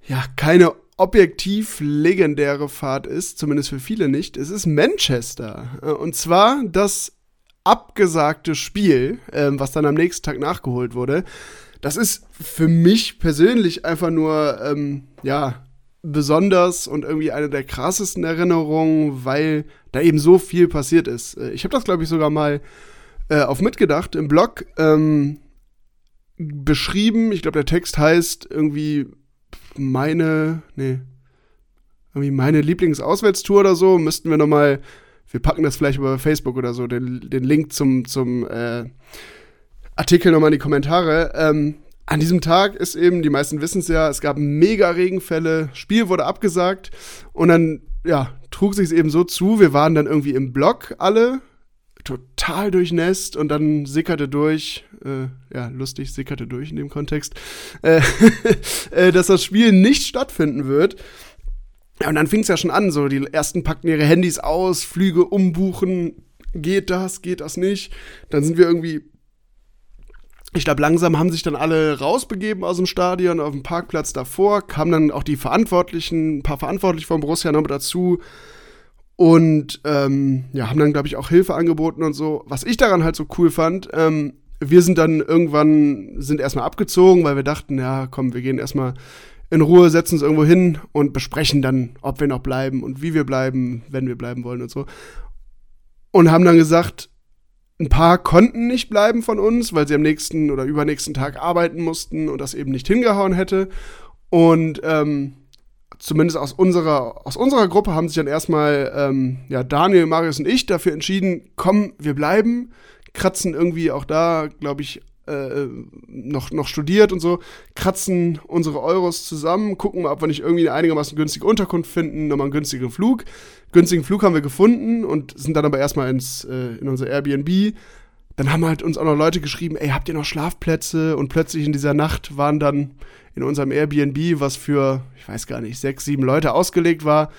ja keine objektiv legendäre Fahrt ist, zumindest für viele nicht. Es ist Manchester. Äh, und zwar das abgesagte Spiel, äh, was dann am nächsten Tag nachgeholt wurde. Das ist für mich persönlich einfach nur, ähm, ja, besonders und irgendwie eine der krassesten Erinnerungen, weil da eben so viel passiert ist. Äh, ich habe das, glaube ich, sogar mal äh, auf mitgedacht im Blog ähm, beschrieben. Ich glaube, der Text heißt irgendwie meine, nee, irgendwie meine Lieblingsauswärtstour oder so. Müssten wir noch mal, wir packen das vielleicht über Facebook oder so, den, den Link zum, zum äh, Artikel nochmal in die Kommentare. Ähm, an diesem Tag ist eben, die meisten wissen es ja, es gab mega Regenfälle, Spiel wurde abgesagt und dann, ja, trug sich es eben so zu, wir waren dann irgendwie im Block alle, total durchnässt und dann sickerte durch, äh, ja, lustig, sickerte durch in dem Kontext, [LAUGHS] äh, äh, dass das Spiel nicht stattfinden wird. Ja, und dann fing es ja schon an, so die ersten packten ihre Handys aus, Flüge umbuchen, geht das, geht das nicht. Dann sind wir irgendwie ich glaube, langsam haben sich dann alle rausbegeben aus dem Stadion auf dem Parkplatz davor, kamen dann auch die Verantwortlichen, ein paar Verantwortliche von Borussia noch dazu und ähm, ja, haben dann, glaube ich, auch Hilfe angeboten und so. Was ich daran halt so cool fand, ähm, wir sind dann irgendwann, sind erstmal abgezogen, weil wir dachten, ja, komm, wir gehen erstmal in Ruhe, setzen uns irgendwo hin und besprechen dann, ob wir noch bleiben und wie wir bleiben, wenn wir bleiben wollen und so. Und haben dann gesagt, ein paar konnten nicht bleiben von uns, weil sie am nächsten oder übernächsten Tag arbeiten mussten und das eben nicht hingehauen hätte. Und ähm, zumindest aus unserer, aus unserer Gruppe haben sich dann erstmal ähm, ja, Daniel, Marius und ich dafür entschieden, komm, wir bleiben, kratzen irgendwie auch da, glaube ich, äh, noch, noch studiert und so, kratzen unsere Euros zusammen, gucken mal, ob wir nicht irgendwie eine einigermaßen günstige Unterkunft finden, nochmal einen günstigen Flug. Günstigen Flug haben wir gefunden und sind dann aber erstmal ins, äh, in unser Airbnb. Dann haben halt uns auch noch Leute geschrieben, ey, habt ihr noch Schlafplätze? Und plötzlich in dieser Nacht waren dann in unserem Airbnb, was für, ich weiß gar nicht, sechs, sieben Leute ausgelegt war,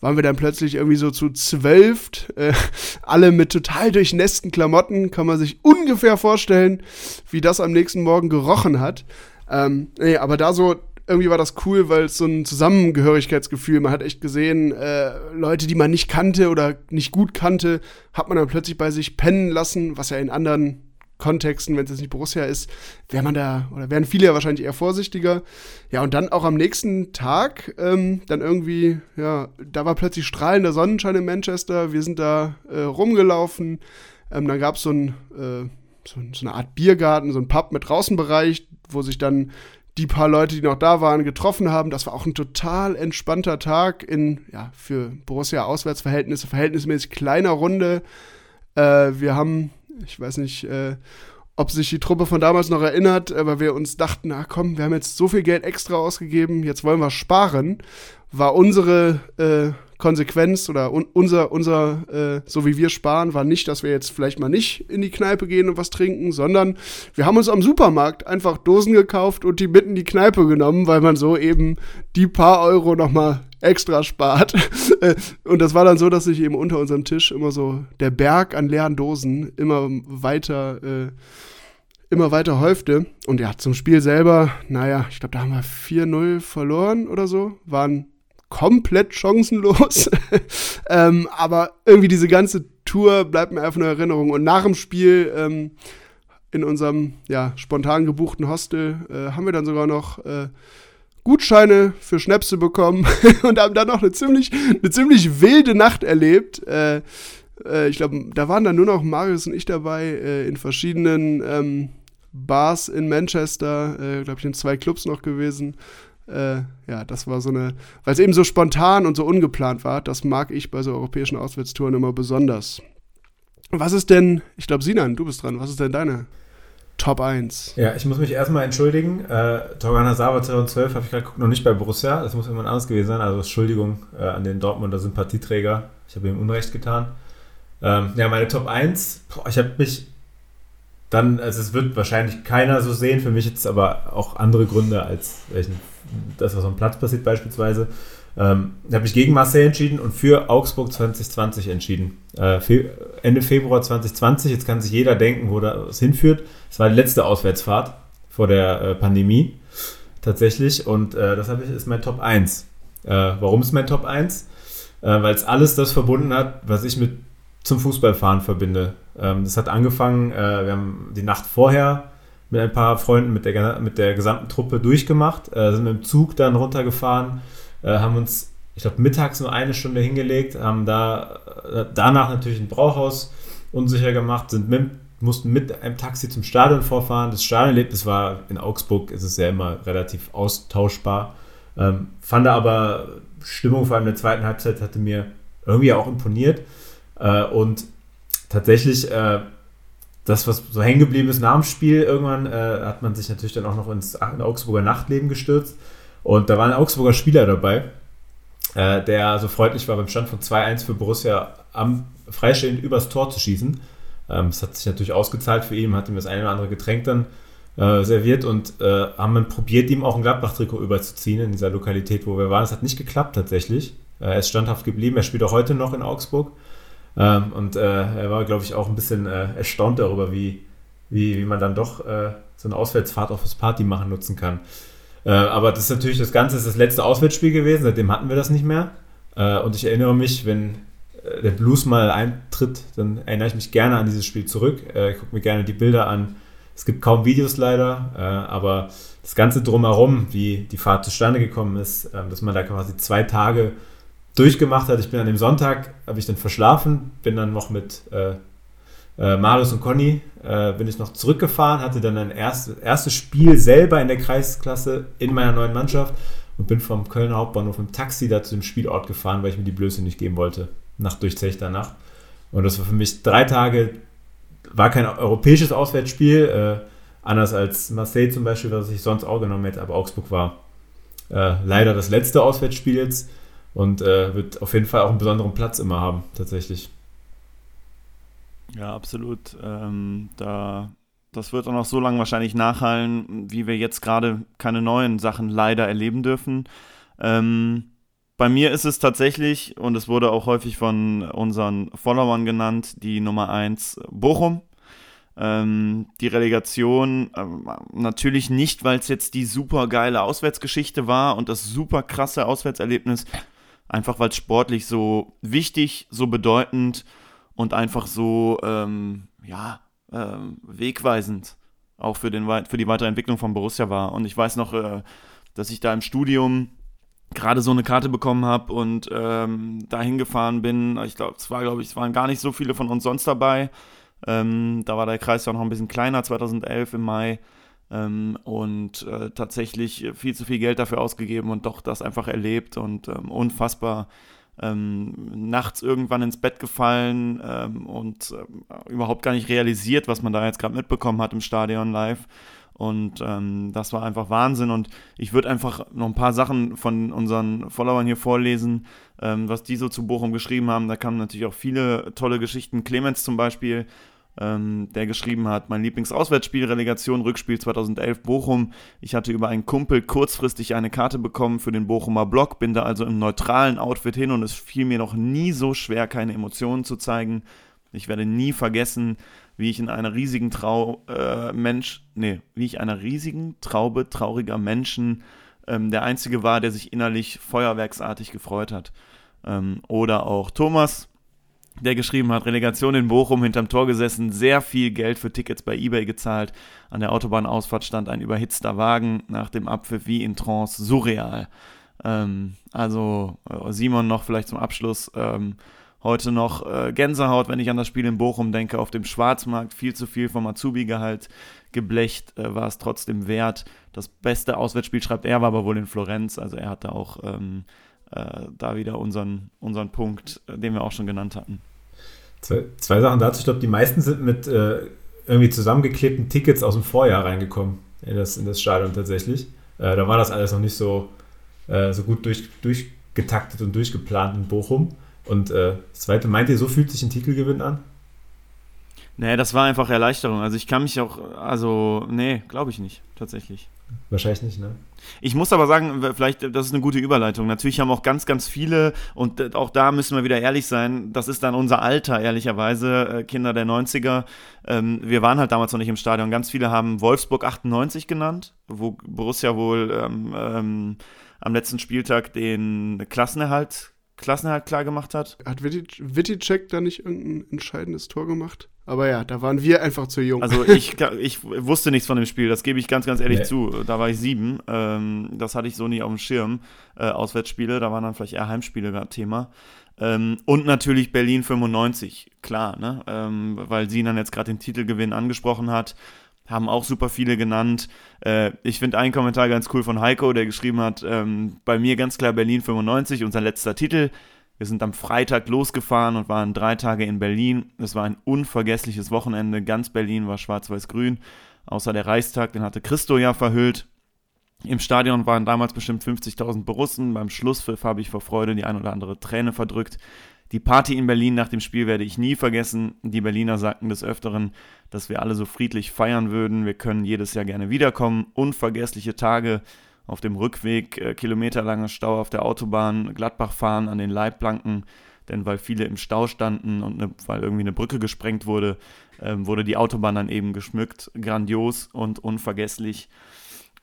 waren wir dann plötzlich irgendwie so zu zwölf, äh, alle mit total durchnässten Klamotten, kann man sich ungefähr vorstellen, wie das am nächsten Morgen gerochen hat. Ähm, nee, aber da so, irgendwie war das cool, weil es so ein Zusammengehörigkeitsgefühl, man hat echt gesehen, äh, Leute, die man nicht kannte oder nicht gut kannte, hat man dann plötzlich bei sich pennen lassen, was ja in anderen Kontexten, wenn es jetzt nicht Borussia ist, wäre man da, oder wären viele ja wahrscheinlich eher vorsichtiger. Ja, und dann auch am nächsten Tag, ähm, dann irgendwie, ja, da war plötzlich strahlender Sonnenschein in Manchester, wir sind da äh, rumgelaufen, ähm, dann gab so es äh, so, so eine Art Biergarten, so ein Pub mit Außenbereich, wo sich dann die paar Leute, die noch da waren, getroffen haben. Das war auch ein total entspannter Tag in, ja, für Borussia Auswärtsverhältnisse, verhältnismäßig kleiner Runde. Äh, wir haben ich weiß nicht, äh, ob sich die Truppe von damals noch erinnert, aber wir uns dachten, na komm, wir haben jetzt so viel Geld extra ausgegeben, jetzt wollen wir sparen, war unsere äh, Konsequenz oder un unser, unser äh, so wie wir sparen, war nicht, dass wir jetzt vielleicht mal nicht in die Kneipe gehen und was trinken, sondern wir haben uns am Supermarkt einfach Dosen gekauft und die mitten in die Kneipe genommen, weil man so eben die paar Euro nochmal extra spart. [LAUGHS] Äh, und das war dann so, dass sich eben unter unserem Tisch immer so der Berg an leeren Dosen immer weiter äh, immer weiter häufte. Und ja, zum Spiel selber, naja, ich glaube, da haben wir 4-0 verloren oder so. Waren komplett chancenlos. [LAUGHS] ähm, aber irgendwie diese ganze Tour bleibt mir einfach eine Erinnerung. Und nach dem Spiel ähm, in unserem ja, spontan gebuchten Hostel äh, haben wir dann sogar noch äh, Gutscheine für Schnäpse bekommen [LAUGHS] und haben dann noch eine ziemlich, eine ziemlich wilde Nacht erlebt. Äh, äh ich glaube, da waren dann nur noch Marius und ich dabei äh, in verschiedenen ähm, Bars in Manchester, äh, glaube ich, in zwei Clubs noch gewesen. Äh, ja, das war so eine, weil es eben so spontan und so ungeplant war, das mag ich bei so europäischen Auswärtstouren immer besonders. Was ist denn, ich glaube, Sinan, du bist dran, was ist denn deine Top 1? Ja, ich muss mich erstmal entschuldigen. Äh, Torgan Hazard 2012 habe ich gerade geguckt, noch nicht bei Borussia, das muss irgendwann anders gewesen sein, also Entschuldigung äh, an den Dortmunder Sympathieträger, ich habe ihm Unrecht getan. Ähm, ja, meine Top 1, boah, ich habe mich dann, also es wird wahrscheinlich keiner so sehen, für mich jetzt aber auch andere Gründe als das, was am Platz passiert beispielsweise. Ähm, habe ich gegen Marseille entschieden und für Augsburg 2020 entschieden. Äh, Ende Februar 2020, jetzt kann sich jeder denken, wo das hinführt. Es war die letzte Auswärtsfahrt vor der äh, Pandemie tatsächlich und äh, das ich, ist mein Top 1. Äh, warum ist mein Top 1? Äh, Weil es alles das verbunden hat, was ich mit zum Fußballfahren verbinde. Ähm, das hat angefangen, äh, wir haben die Nacht vorher mit ein paar Freunden, mit der, mit der gesamten Truppe durchgemacht, äh, sind mit dem Zug dann runtergefahren, äh, haben uns, ich glaube, mittags nur eine Stunde hingelegt, haben da äh, danach natürlich ein Brauhaus unsicher gemacht, sind mit, mussten mit einem Taxi zum Stadion vorfahren. Das Stadionerlebnis war in Augsburg, ist es ja immer relativ austauschbar. Ähm, fand aber Stimmung vor allem in der zweiten Halbzeit hatte mir irgendwie auch imponiert. Äh, und tatsächlich, äh, das, was so hängen geblieben ist nach dem Spiel, irgendwann äh, hat man sich natürlich dann auch noch ins Augsburger Nachtleben gestürzt. Und da war ein Augsburger Spieler dabei, äh, der so freundlich war, beim Stand von 2-1 für Borussia am Freistehend übers Tor zu schießen. Ähm, das hat sich natürlich ausgezahlt für ihn, hat ihm das eine oder andere Getränk dann äh, serviert und äh, haben dann probiert, ihm auch ein Gladbach-Trikot überzuziehen in dieser Lokalität, wo wir waren. Das hat nicht geklappt tatsächlich. Äh, er ist standhaft geblieben, er spielt auch heute noch in Augsburg. Ähm, und äh, er war, glaube ich, auch ein bisschen äh, erstaunt darüber, wie, wie, wie man dann doch äh, so eine Auswärtsfahrt auf das Party machen nutzen kann. Äh, aber das ist natürlich, das Ganze ist das letzte Auswärtsspiel gewesen, seitdem hatten wir das nicht mehr. Äh, und ich erinnere mich, wenn äh, der Blues mal eintritt, dann erinnere ich mich gerne an dieses Spiel zurück. ich gucke mir gerne die Bilder an. Es gibt kaum Videos leider, aber das Ganze drumherum, wie die Fahrt zustande gekommen ist, dass man da quasi zwei Tage durchgemacht hat. Ich bin an dem Sonntag, habe ich dann verschlafen, bin dann noch mit äh, äh, Marius und Conny, äh, bin ich noch zurückgefahren, hatte dann ein erst, erstes Spiel selber in der Kreisklasse in meiner neuen Mannschaft und bin vom Kölner Hauptbahnhof im Taxi da zu dem Spielort gefahren, weil ich mir die Blöße nicht geben wollte, nach durchzechter Nacht. Und das war für mich drei Tage, war kein europäisches Auswärtsspiel, äh, anders als Marseille zum Beispiel, was ich sonst auch genommen hätte, aber Augsburg war äh, leider das letzte Auswärtsspiel jetzt und äh, wird auf jeden Fall auch einen besonderen Platz immer haben, tatsächlich. Ja, absolut. Ähm, da, das wird auch noch so lange wahrscheinlich nachhallen, wie wir jetzt gerade keine neuen Sachen leider erleben dürfen. Ähm, bei mir ist es tatsächlich, und es wurde auch häufig von unseren Followern genannt, die Nummer 1 Bochum. Ähm, die Relegation äh, natürlich nicht, weil es jetzt die super geile Auswärtsgeschichte war und das super krasse Auswärtserlebnis, Einfach weil es sportlich so wichtig, so bedeutend und einfach so, ähm, ja, ähm, wegweisend auch für, den, für die weitere Entwicklung von Borussia war. Und ich weiß noch, äh, dass ich da im Studium gerade so eine Karte bekommen habe und ähm, dahin gefahren bin. Ich glaube, es war, glaube ich, es waren gar nicht so viele von uns sonst dabei. Ähm, da war der Kreis ja noch ein bisschen kleiner, 2011 im Mai ähm, und äh, tatsächlich viel zu viel Geld dafür ausgegeben und doch das einfach erlebt und ähm, unfassbar ähm, nachts irgendwann ins Bett gefallen ähm, und äh, überhaupt gar nicht realisiert, was man da jetzt gerade mitbekommen hat im Stadion live. Und ähm, das war einfach Wahnsinn. Und ich würde einfach noch ein paar Sachen von unseren Followern hier vorlesen, ähm, was die so zu Bochum geschrieben haben. Da kamen natürlich auch viele tolle Geschichten. Clemens zum Beispiel, ähm, der geschrieben hat, mein Lieblingsauswärtsspiel, Relegation, Rückspiel 2011 Bochum. Ich hatte über einen Kumpel kurzfristig eine Karte bekommen für den Bochumer Block, bin da also im neutralen Outfit hin und es fiel mir noch nie so schwer, keine Emotionen zu zeigen. Ich werde nie vergessen, wie ich in einer riesigen Trau äh, Mensch, nee, wie ich einer riesigen Traube trauriger Menschen ähm, der einzige war, der sich innerlich feuerwerksartig gefreut hat. Ähm, oder auch Thomas, der geschrieben hat, Relegation in Bochum hinterm Tor gesessen, sehr viel Geld für Tickets bei eBay gezahlt. An der Autobahnausfahrt stand ein überhitzter Wagen nach dem Abpfiff wie in Trance, surreal. Ähm, also äh, Simon noch vielleicht zum Abschluss. Ähm, Heute noch äh, Gänsehaut, wenn ich an das Spiel in Bochum denke, auf dem Schwarzmarkt viel zu viel vom Azubi-Gehalt geblecht, äh, war es trotzdem wert. Das beste Auswärtsspiel, schreibt er, war aber wohl in Florenz. Also er hatte auch ähm, äh, da wieder unseren, unseren Punkt, äh, den wir auch schon genannt hatten. Zwei, zwei Sachen dazu. Ich glaube, die meisten sind mit äh, irgendwie zusammengeklebten Tickets aus dem Vorjahr reingekommen in das, in das Stadion tatsächlich. Äh, da war das alles noch nicht so, so gut durch, durchgetaktet und durchgeplant in Bochum. Und äh, das zweite, meint ihr, so fühlt sich ein Titelgewinn an? Nee, das war einfach Erleichterung. Also ich kann mich auch, also, nee, glaube ich nicht, tatsächlich. Wahrscheinlich nicht, ne? Ich muss aber sagen, vielleicht, das ist eine gute Überleitung. Natürlich haben auch ganz, ganz viele, und auch da müssen wir wieder ehrlich sein, das ist dann unser Alter, ehrlicherweise, äh, Kinder der 90er. Ähm, wir waren halt damals noch nicht im Stadion. Ganz viele haben Wolfsburg 98 genannt, wo Borussia wohl ähm, ähm, am letzten Spieltag den Klassenerhalt Klassenerhalt klar gemacht hat. Hat Witticek da nicht irgendein entscheidendes Tor gemacht? Aber ja, da waren wir einfach zu jung. Also ich, [LAUGHS] ich wusste nichts von dem Spiel, das gebe ich ganz, ganz ehrlich nee. zu. Da war ich sieben. Ähm, das hatte ich so nie auf dem Schirm. Äh, Auswärtsspiele, da waren dann vielleicht eher Heimspiele gerade Thema. Ähm, und natürlich Berlin 95, klar, ne? Ähm, weil sie dann jetzt gerade den Titelgewinn angesprochen hat haben auch super viele genannt. Äh, ich finde einen Kommentar ganz cool von Heiko, der geschrieben hat, ähm, bei mir ganz klar Berlin 95, unser letzter Titel. Wir sind am Freitag losgefahren und waren drei Tage in Berlin. Es war ein unvergessliches Wochenende. Ganz Berlin war schwarz-weiß-grün. Außer der Reichstag, den hatte Christo ja verhüllt. Im Stadion waren damals bestimmt 50.000 Borussen. Beim Schlusspfiff habe ich vor Freude die ein oder andere Träne verdrückt. Die Party in Berlin nach dem Spiel werde ich nie vergessen. Die Berliner sagten des Öfteren, dass wir alle so friedlich feiern würden. Wir können jedes Jahr gerne wiederkommen. Unvergessliche Tage auf dem Rückweg, äh, kilometerlanger Stau auf der Autobahn, Gladbach fahren an den Leitplanken, denn weil viele im Stau standen und ne, weil irgendwie eine Brücke gesprengt wurde, äh, wurde die Autobahn dann eben geschmückt. Grandios und unvergesslich.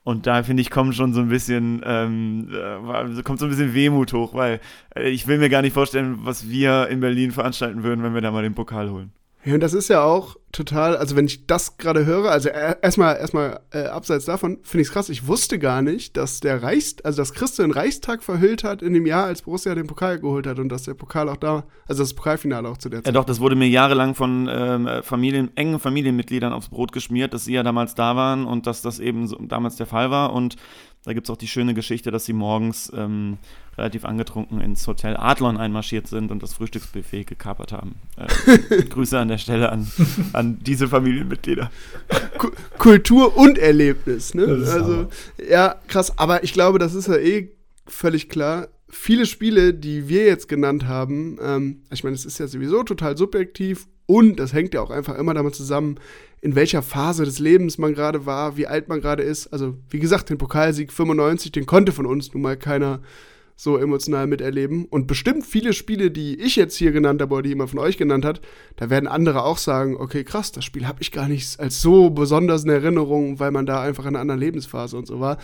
Und da finde ich, kommt schon so ein bisschen, ähm, äh, kommt so ein bisschen Wehmut hoch, weil äh, ich will mir gar nicht vorstellen, was wir in Berlin veranstalten würden, wenn wir da mal den Pokal holen. Ja, und das ist ja auch total, also wenn ich das gerade höre, also erstmal erstmal äh, abseits davon, finde ich es krass, ich wusste gar nicht, dass der Reichs, also dass Christo den Reichstag verhüllt hat in dem Jahr, als Borussia den Pokal geholt hat und dass der Pokal auch da, also das Pokalfinale auch zu der Zeit. Ja doch, das wurde mir jahrelang von ähm, Familien, engen Familienmitgliedern aufs Brot geschmiert, dass sie ja damals da waren und dass das eben so, damals der Fall war und da gibt es auch die schöne Geschichte, dass sie morgens ähm, relativ angetrunken ins Hotel Adlon einmarschiert sind und das Frühstücksbuffet gekapert haben. Äh, [LAUGHS] Grüße an der Stelle an, an diese Familienmitglieder. Kultur und Erlebnis, ne? Also, ja, krass. Aber ich glaube, das ist ja eh völlig klar. Viele Spiele, die wir jetzt genannt haben, ähm, ich meine, es ist ja sowieso total subjektiv und das hängt ja auch einfach immer damit zusammen, in welcher Phase des Lebens man gerade war, wie alt man gerade ist. Also, wie gesagt, den Pokalsieg 95, den konnte von uns nun mal keiner so emotional miterleben. Und bestimmt viele Spiele, die ich jetzt hier genannt habe oder die jemand von euch genannt hat, da werden andere auch sagen, okay, krass, das Spiel habe ich gar nicht als so besonders in Erinnerung, weil man da einfach in einer anderen Lebensphase und so war.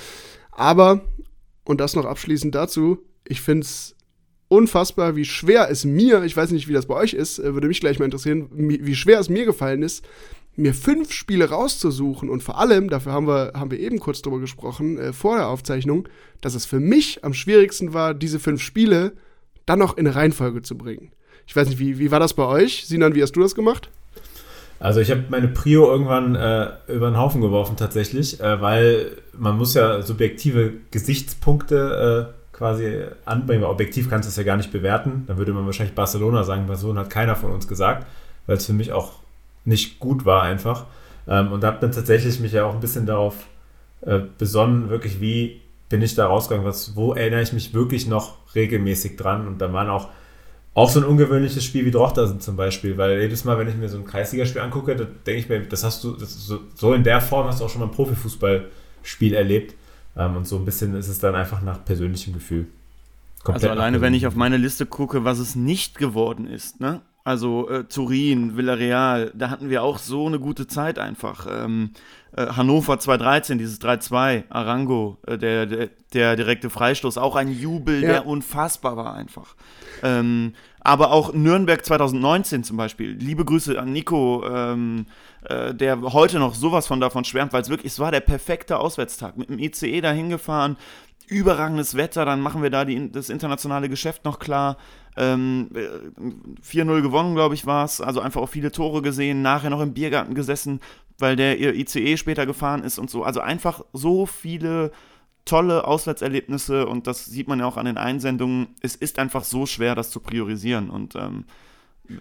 Aber, und das noch abschließend dazu, ich finde es unfassbar, wie schwer es mir, ich weiß nicht, wie das bei euch ist, äh, würde mich gleich mal interessieren, wie schwer es mir gefallen ist, mir fünf Spiele rauszusuchen und vor allem, dafür haben wir, haben wir eben kurz drüber gesprochen, äh, vor der Aufzeichnung, dass es für mich am schwierigsten war, diese fünf Spiele dann noch in eine Reihenfolge zu bringen. Ich weiß nicht, wie, wie war das bei euch? Sinan, wie hast du das gemacht? Also ich habe meine Prio irgendwann äh, über den Haufen geworfen tatsächlich, äh, weil man muss ja subjektive Gesichtspunkte äh, quasi anbringen, weil objektiv kannst du es ja gar nicht bewerten. Dann würde man wahrscheinlich Barcelona sagen, Barcelona hat keiner von uns gesagt, weil es für mich auch nicht gut war einfach. Ähm, und habe dann tatsächlich mich ja auch ein bisschen darauf äh, besonnen, wirklich, wie bin ich da rausgegangen, was, wo erinnere ich mich wirklich noch regelmäßig dran. Und da waren auch, auch so ein ungewöhnliches Spiel wie Drochtersen zum Beispiel, weil jedes Mal, wenn ich mir so ein Kreisligaspiel angucke, da denke ich mir, das hast du, das so, so, in der Form hast du auch schon mal ein Profifußballspiel erlebt. Ähm, und so ein bisschen ist es dann einfach nach persönlichem Gefühl. Komplett also alleine, wenn ich auf meine Liste gucke, was es nicht geworden ist, ne? Also äh, Turin, Villarreal, da hatten wir auch so eine gute Zeit einfach. Ähm, äh, Hannover 213, dieses 3-2, Arango, äh, der, der, der, direkte Freistoß, auch ein Jubel, ja. der unfassbar war einfach. Ähm, aber auch Nürnberg 2019 zum Beispiel. Liebe Grüße an Nico, ähm, äh, der heute noch sowas von davon schwärmt, weil es wirklich, es war der perfekte Auswärtstag. Mit dem ICE dahin gefahren, überragendes Wetter, dann machen wir da die, das internationale Geschäft noch klar. Ähm, 4-0 äh, gewonnen, glaube ich, war es. Also einfach auch viele Tore gesehen, nachher noch im Biergarten gesessen, weil der ICE später gefahren ist und so. Also einfach so viele tolle Auswärtserlebnisse und das sieht man ja auch an den Einsendungen. Es ist einfach so schwer, das zu priorisieren und ähm,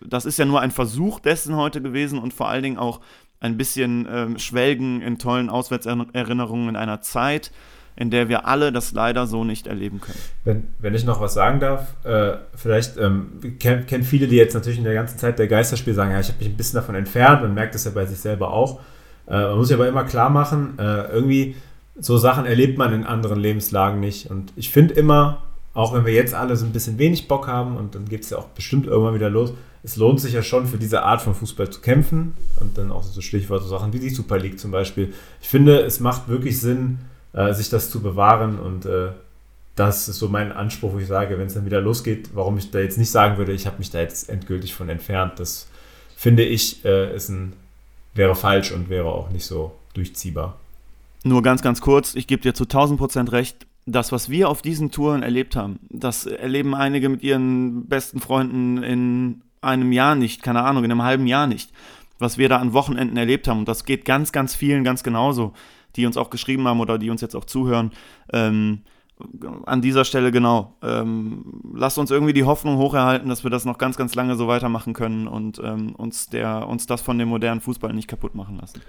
das ist ja nur ein Versuch dessen heute gewesen und vor allen Dingen auch ein bisschen ähm, Schwelgen in tollen Auswärtserinnerungen in einer Zeit, in der wir alle das leider so nicht erleben können. Wenn, wenn ich noch was sagen darf, äh, vielleicht ähm, kennen kenn viele, die jetzt natürlich in der ganzen Zeit der Geisterspiel sagen, ja, ich habe mich ein bisschen davon entfernt, man merkt das ja bei sich selber auch. Äh, man muss sich aber immer klar machen, äh, irgendwie so Sachen erlebt man in anderen Lebenslagen nicht. Und ich finde immer, auch wenn wir jetzt alle so ein bisschen wenig Bock haben und dann geht es ja auch bestimmt irgendwann wieder los, es lohnt sich ja schon für diese Art von Fußball zu kämpfen und dann auch so Stichworte so Sachen wie die Super League zum Beispiel. Ich finde, es macht wirklich Sinn, äh, sich das zu bewahren. Und äh, das ist so mein Anspruch, wo ich sage, wenn es dann wieder losgeht, warum ich da jetzt nicht sagen würde, ich habe mich da jetzt endgültig von entfernt. Das finde ich, äh, ist ein, wäre falsch und wäre auch nicht so durchziehbar. Nur ganz, ganz kurz, ich gebe dir zu 1000 Prozent recht. Das, was wir auf diesen Touren erlebt haben, das erleben einige mit ihren besten Freunden in einem Jahr nicht, keine Ahnung, in einem halben Jahr nicht. Was wir da an Wochenenden erlebt haben. Und das geht ganz, ganz vielen ganz genauso die uns auch geschrieben haben oder die uns jetzt auch zuhören. Ähm, an dieser Stelle genau. Ähm, lasst uns irgendwie die Hoffnung hocherhalten, dass wir das noch ganz, ganz lange so weitermachen können und ähm, uns, der, uns das von dem modernen Fußball nicht kaputt machen lassen.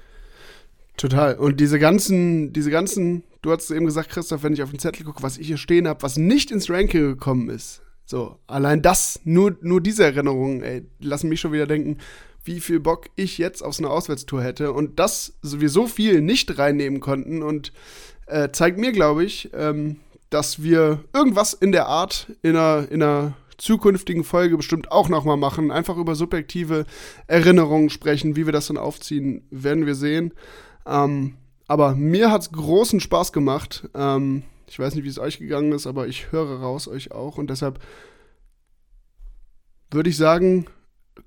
Total. Und diese ganzen, diese ganzen, du hast eben gesagt, Christoph, wenn ich auf den Zettel gucke, was ich hier stehen habe, was nicht ins Ranking gekommen ist. So, allein das, nur, nur diese Erinnerungen, ey, lassen mich schon wieder denken, wie viel Bock ich jetzt auf so eine Auswärtstour hätte und das wir so viel nicht reinnehmen konnten und äh, zeigt mir, glaube ich, ähm, dass wir irgendwas in der Art in einer, in einer zukünftigen Folge bestimmt auch nochmal machen. Einfach über subjektive Erinnerungen sprechen, wie wir das dann aufziehen, werden wir sehen. Ähm, aber mir hat es großen Spaß gemacht. Ähm, ich weiß nicht, wie es euch gegangen ist, aber ich höre raus euch auch und deshalb würde ich sagen,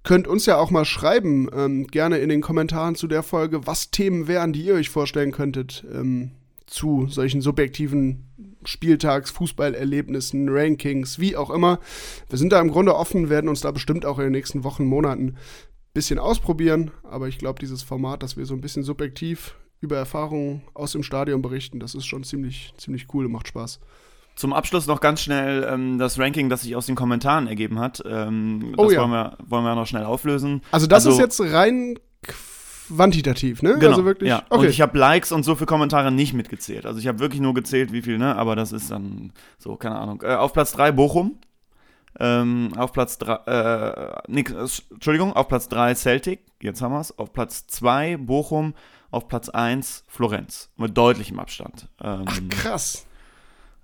könnt uns ja auch mal schreiben, ähm, gerne in den Kommentaren zu der Folge, was Themen wären, die ihr euch vorstellen könntet ähm, zu solchen subjektiven Spieltags, Fußballerlebnissen, Rankings, wie auch immer. Wir sind da im Grunde offen, werden uns da bestimmt auch in den nächsten Wochen, Monaten ein bisschen ausprobieren. Aber ich glaube, dieses Format, dass wir so ein bisschen subjektiv über Erfahrungen aus dem Stadion berichten, das ist schon ziemlich, ziemlich cool und macht Spaß. Zum Abschluss noch ganz schnell ähm, das Ranking, das sich aus den Kommentaren ergeben hat. Ähm, oh, das ja. wollen, wir, wollen wir noch schnell auflösen. Also das also, ist jetzt rein quantitativ, ne? Genau, also wirklich. Ja. Okay. Und ich habe Likes und so für Kommentare nicht mitgezählt. Also ich habe wirklich nur gezählt, wie viel, ne? Aber das ist dann so, keine Ahnung. Äh, auf Platz 3 Bochum. Ähm, auf Platz 3, äh, nee, Entschuldigung, auf Platz 3 Celtic, jetzt haben wir es. Auf Platz 2 Bochum, auf Platz 1 Florenz. Mit deutlichem Abstand. Ähm, Ach, krass.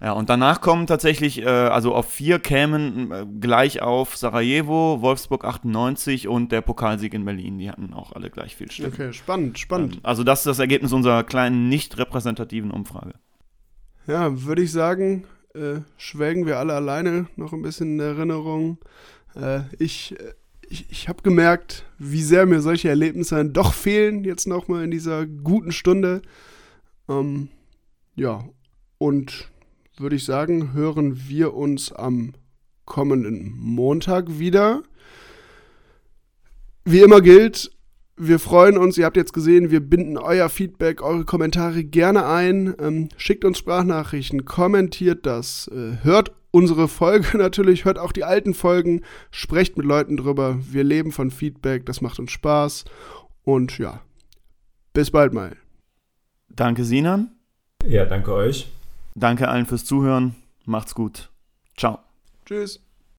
Ja, und danach kommen tatsächlich, äh, also auf vier kämen äh, gleich auf Sarajevo, Wolfsburg 98 und der Pokalsieg in Berlin. Die hatten auch alle gleich viel Stimmen. Okay, spannend, spannend. Ähm, also das ist das Ergebnis unserer kleinen, nicht repräsentativen Umfrage. Ja, würde ich sagen, äh, schwelgen wir alle alleine noch ein bisschen in Erinnerung. Äh, ich äh, ich, ich habe gemerkt, wie sehr mir solche Erlebnisse dann doch fehlen, jetzt nochmal in dieser guten Stunde. Ähm, ja, und würde ich sagen, hören wir uns am kommenden Montag wieder. Wie immer gilt, wir freuen uns, ihr habt jetzt gesehen, wir binden euer Feedback, eure Kommentare gerne ein. Ähm, schickt uns Sprachnachrichten, kommentiert das, äh, hört unsere Folge [LAUGHS] natürlich, hört auch die alten Folgen, sprecht mit Leuten drüber. Wir leben von Feedback, das macht uns Spaß. Und ja, Bis bald mal. Danke, Sinan. Ja, danke euch. Danke allen fürs Zuhören. Macht's gut. Ciao. Tschüss.